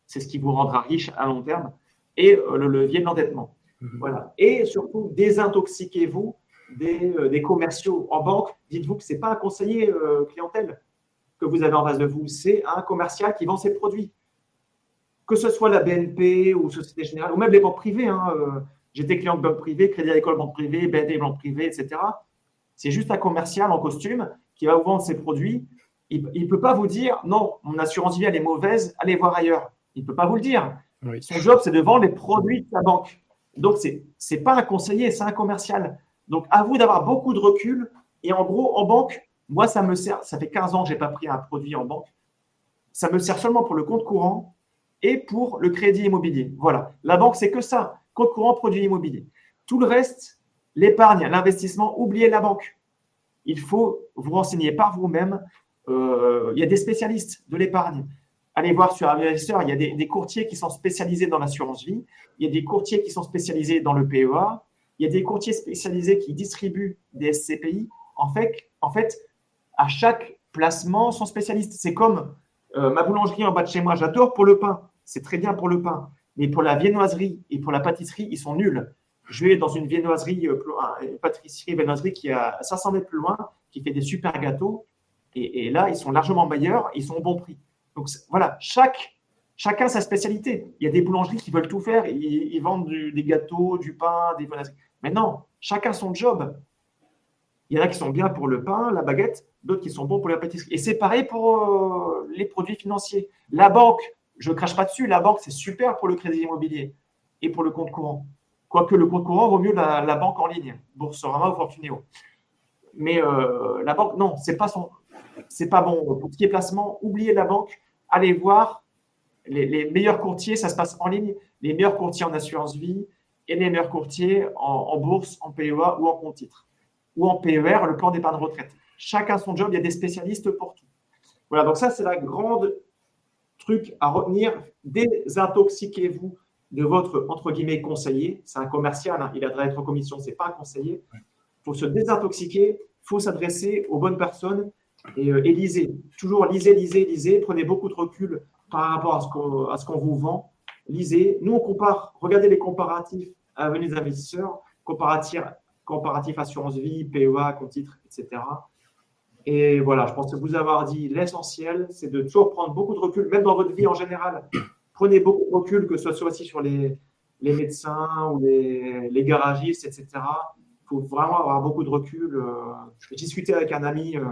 C'est ce qui vous rendra riche à long terme. Et le levier de l'endettement. Mhm. Voilà. Et surtout, désintoxiquez-vous des, des, commerciaux en banque. Dites-vous que ce n'est pas un conseiller clientèle que vous avez en face de vous, c'est un commercial qui vend ses produits. Que ce soit la BNP ou Société Générale, ou même les banques privées. Hein, euh, j'étais client de banque privée, Crédit Agricole banque privée, BNP banque privée, etc. C'est juste un commercial en costume qui va vous vendre ses produits. Il ne peut pas vous dire non, mon assurance vie elle est mauvaise, allez voir ailleurs. Il ne peut pas vous le dire. Son job, c'est de vendre les produits de sa banque. Donc, ce n'est pas un conseiller, c'est un commercial. Donc, à vous d'avoir beaucoup de recul. Et en gros, en banque, moi, ça me sert, ça fait 15 ans que je n'ai pas pris un produit en banque. Ça me sert seulement pour le compte courant et pour le crédit immobilier. Voilà. La banque, c'est que ça. Compte courant, produit immobilier. Tout le reste, l'épargne, l'investissement, oubliez la banque. Il faut vous renseigner par vous-même. Euh, il y a des spécialistes de l'épargne. Allez voir sur Investisseur, il y a des, courtiers qui sont spécialisés dans l'assurance vie. Il y a des courtiers qui sont spécialisés dans le PEA. Il y a des courtiers spécialisés qui distribuent des SCPI. En fait, en fait à chaque placement son spécialiste. C'est comme euh, ma boulangerie en bas de chez moi, j'adore pour le pain, c'est très bien pour le pain, mais pour la viennoiserie et pour la pâtisserie, ils sont nuls. Je vais dans une viennoiserie, euh, une pâtisserie viennoiserie qui est à 500 mètres plus loin, qui fait des super gâteaux, et, là, ils sont largement meilleurs, ils sont au bon prix. Donc voilà, chaque, chacun sa spécialité. Il y a des boulangeries qui veulent tout faire, ils, vendent des gâteaux, du pain, des. Mais non, chacun son job. Il y en a qui sont bien pour le pain, la baguette, d'autres qui sont bons pour la pâtisserie. Et c'est pareil pour euh, les produits financiers. La banque, je ne crache pas dessus, la banque, c'est super pour le crédit immobilier et pour le compte courant. Quoique le compte courant vaut mieux la, banque en ligne, Boursorama ou Fortuneo. Mais euh, la banque, non, c'est pas pas bon. Pour ce qui est placement, oubliez la banque, allez voir les, meilleurs courtiers, ça se passe en ligne, les meilleurs courtiers en assurance vie et les meilleurs courtiers en, bourse, en PEA ou en compte titre ou en PER, le plan d'épargne retraite. Chacun son job, il y a des spécialistes pour tout. Voilà, donc ça, c'est la grande truc à retenir. Désintoxiquez-vous de votre, entre guillemets, conseiller. C'est un commercial, hein. il a être en commission, ce n'est pas un conseiller. Il faut se désintoxiquer, il faut s'adresser aux bonnes personnes et, euh, et, lisez. Toujours lisez, lisez, lisez. Prenez beaucoup de recul par rapport à ce qu'on vous vend. Lisez. Nous, on compare, regardez les comparatifs à venir des investisseurs, comparatifs, comparatif assurance vie, PEA, compte titre, etc. Et voilà, je pense que vous avoir dit l'essentiel, c'est de toujours prendre beaucoup de recul, même dans votre vie en général. Prenez beaucoup de recul, que ce soit aussi sur les, les médecins ou les, les, garagistes, etc. Il faut vraiment avoir beaucoup de recul. Euh, J'ai discuté avec un ami euh,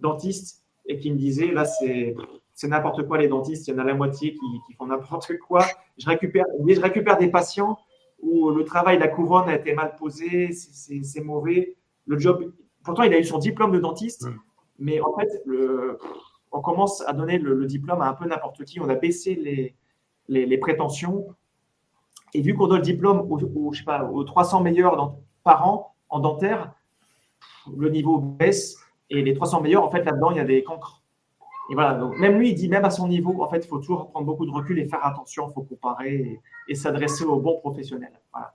dentiste et qui me disait, là, c'est c'est n'importe quoi les dentistes, il y en a la moitié qui, qui font n'importe quoi. Je récupère, je récupère des patients où le travail, la couronne a été mal posée, c'est mauvais. Le job, pourtant, il a eu son diplôme de dentiste, mais en fait, le, on commence à donner le, diplôme à un peu n'importe qui. On a baissé les, les, prétentions. Et vu qu'on donne le diplôme aux, je sais pas, aux 300 meilleurs par an en dentaire, le niveau baisse. Et les 300 meilleurs, en fait, là-dedans, il y a des cancres. Et voilà, donc même lui, il dit, même à son niveau, en fait, il faut toujours prendre beaucoup de recul et faire attention, il faut comparer et, s'adresser aux bons professionnels. Voilà.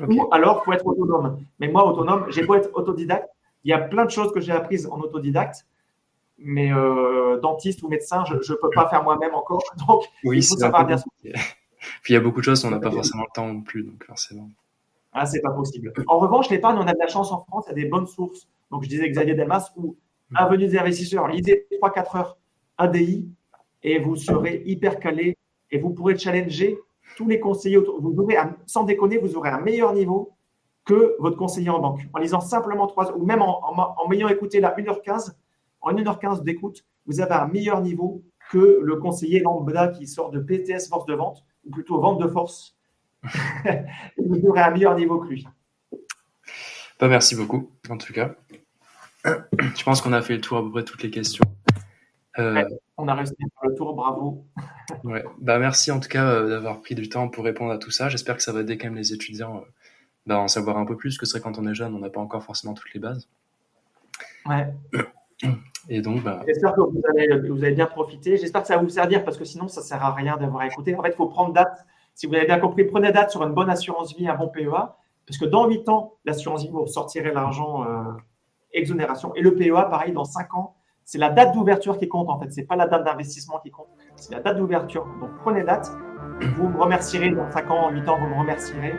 Ou alors, il faut être autonome. Mais moi, autonome, j'ai beau être autodidacte, il y a plein de choses que j'ai apprises en autodidacte, mais euh, dentiste ou médecin, je ne peux pas faire moi-même encore. Donc, oui, il faut savoir bien Puis il y a beaucoup de choses, on n'a pas forcément le temps non plus, donc forcément. Ah, c'est pas possible. En revanche, l'épargne, on a de la chance en France, il y a des bonnes sources. Donc, je disais Xavier Delmas, où Avenue des investisseurs, lisez 3-4 heures ADI et vous serez hyper calé et vous pourrez challenger tous les conseillers. Vous aurez, sans déconner, vous aurez un meilleur niveau que votre conseiller en banque. En lisant simplement 3 heures, ou même en, en, m'ayant écouté là 1h15, en 1h15 d'écoute, vous avez un meilleur niveau que le conseiller lambda qui sort de PTS force de vente, ou plutôt vente de force. vous aurez un meilleur niveau que lui. Bah, merci beaucoup, en tout cas. Je pense qu'on a fait le tour à peu près toutes les questions. on a à faire le tour, bravo. ouais. bah, merci en tout cas d'avoir pris du temps pour répondre à tout ça. J'espère que ça va aider quand même les étudiants bah, en savoir un peu plus, que c'est quand on est jeune, on n'a pas encore forcément toutes les bases. Ouais. Et donc, bah... J'espère que vous avez, vous avez bien profité. J'espère que ça va vous servir parce que sinon, ça ne sert à rien d'avoir écouté. En fait, il faut prendre date. Si vous avez bien compris, prenez date sur une bonne assurance vie, un bon PEA. Parce que dans 8 ans, l'assurance vie, vous sortirez l'argent euh, exonération. Et le PEA, pareil, dans 5 ans, c'est la date d'ouverture qui compte en fait. Ce n'est pas la date d'investissement qui compte, c'est la date d'ouverture. Donc prenez date. Vous me remercierez dans 5 ans, 8 ans, vous me remercierez.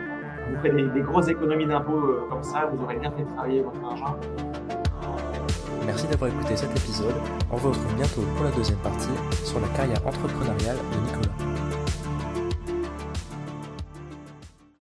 Vous ferez des, grosses économies d'impôts euh, comme ça. Vous aurez bien fait travailler votre argent. Merci d'avoir écouté cet épisode. On vous retrouve bientôt pour la deuxième partie sur la carrière entrepreneuriale de Nicolas.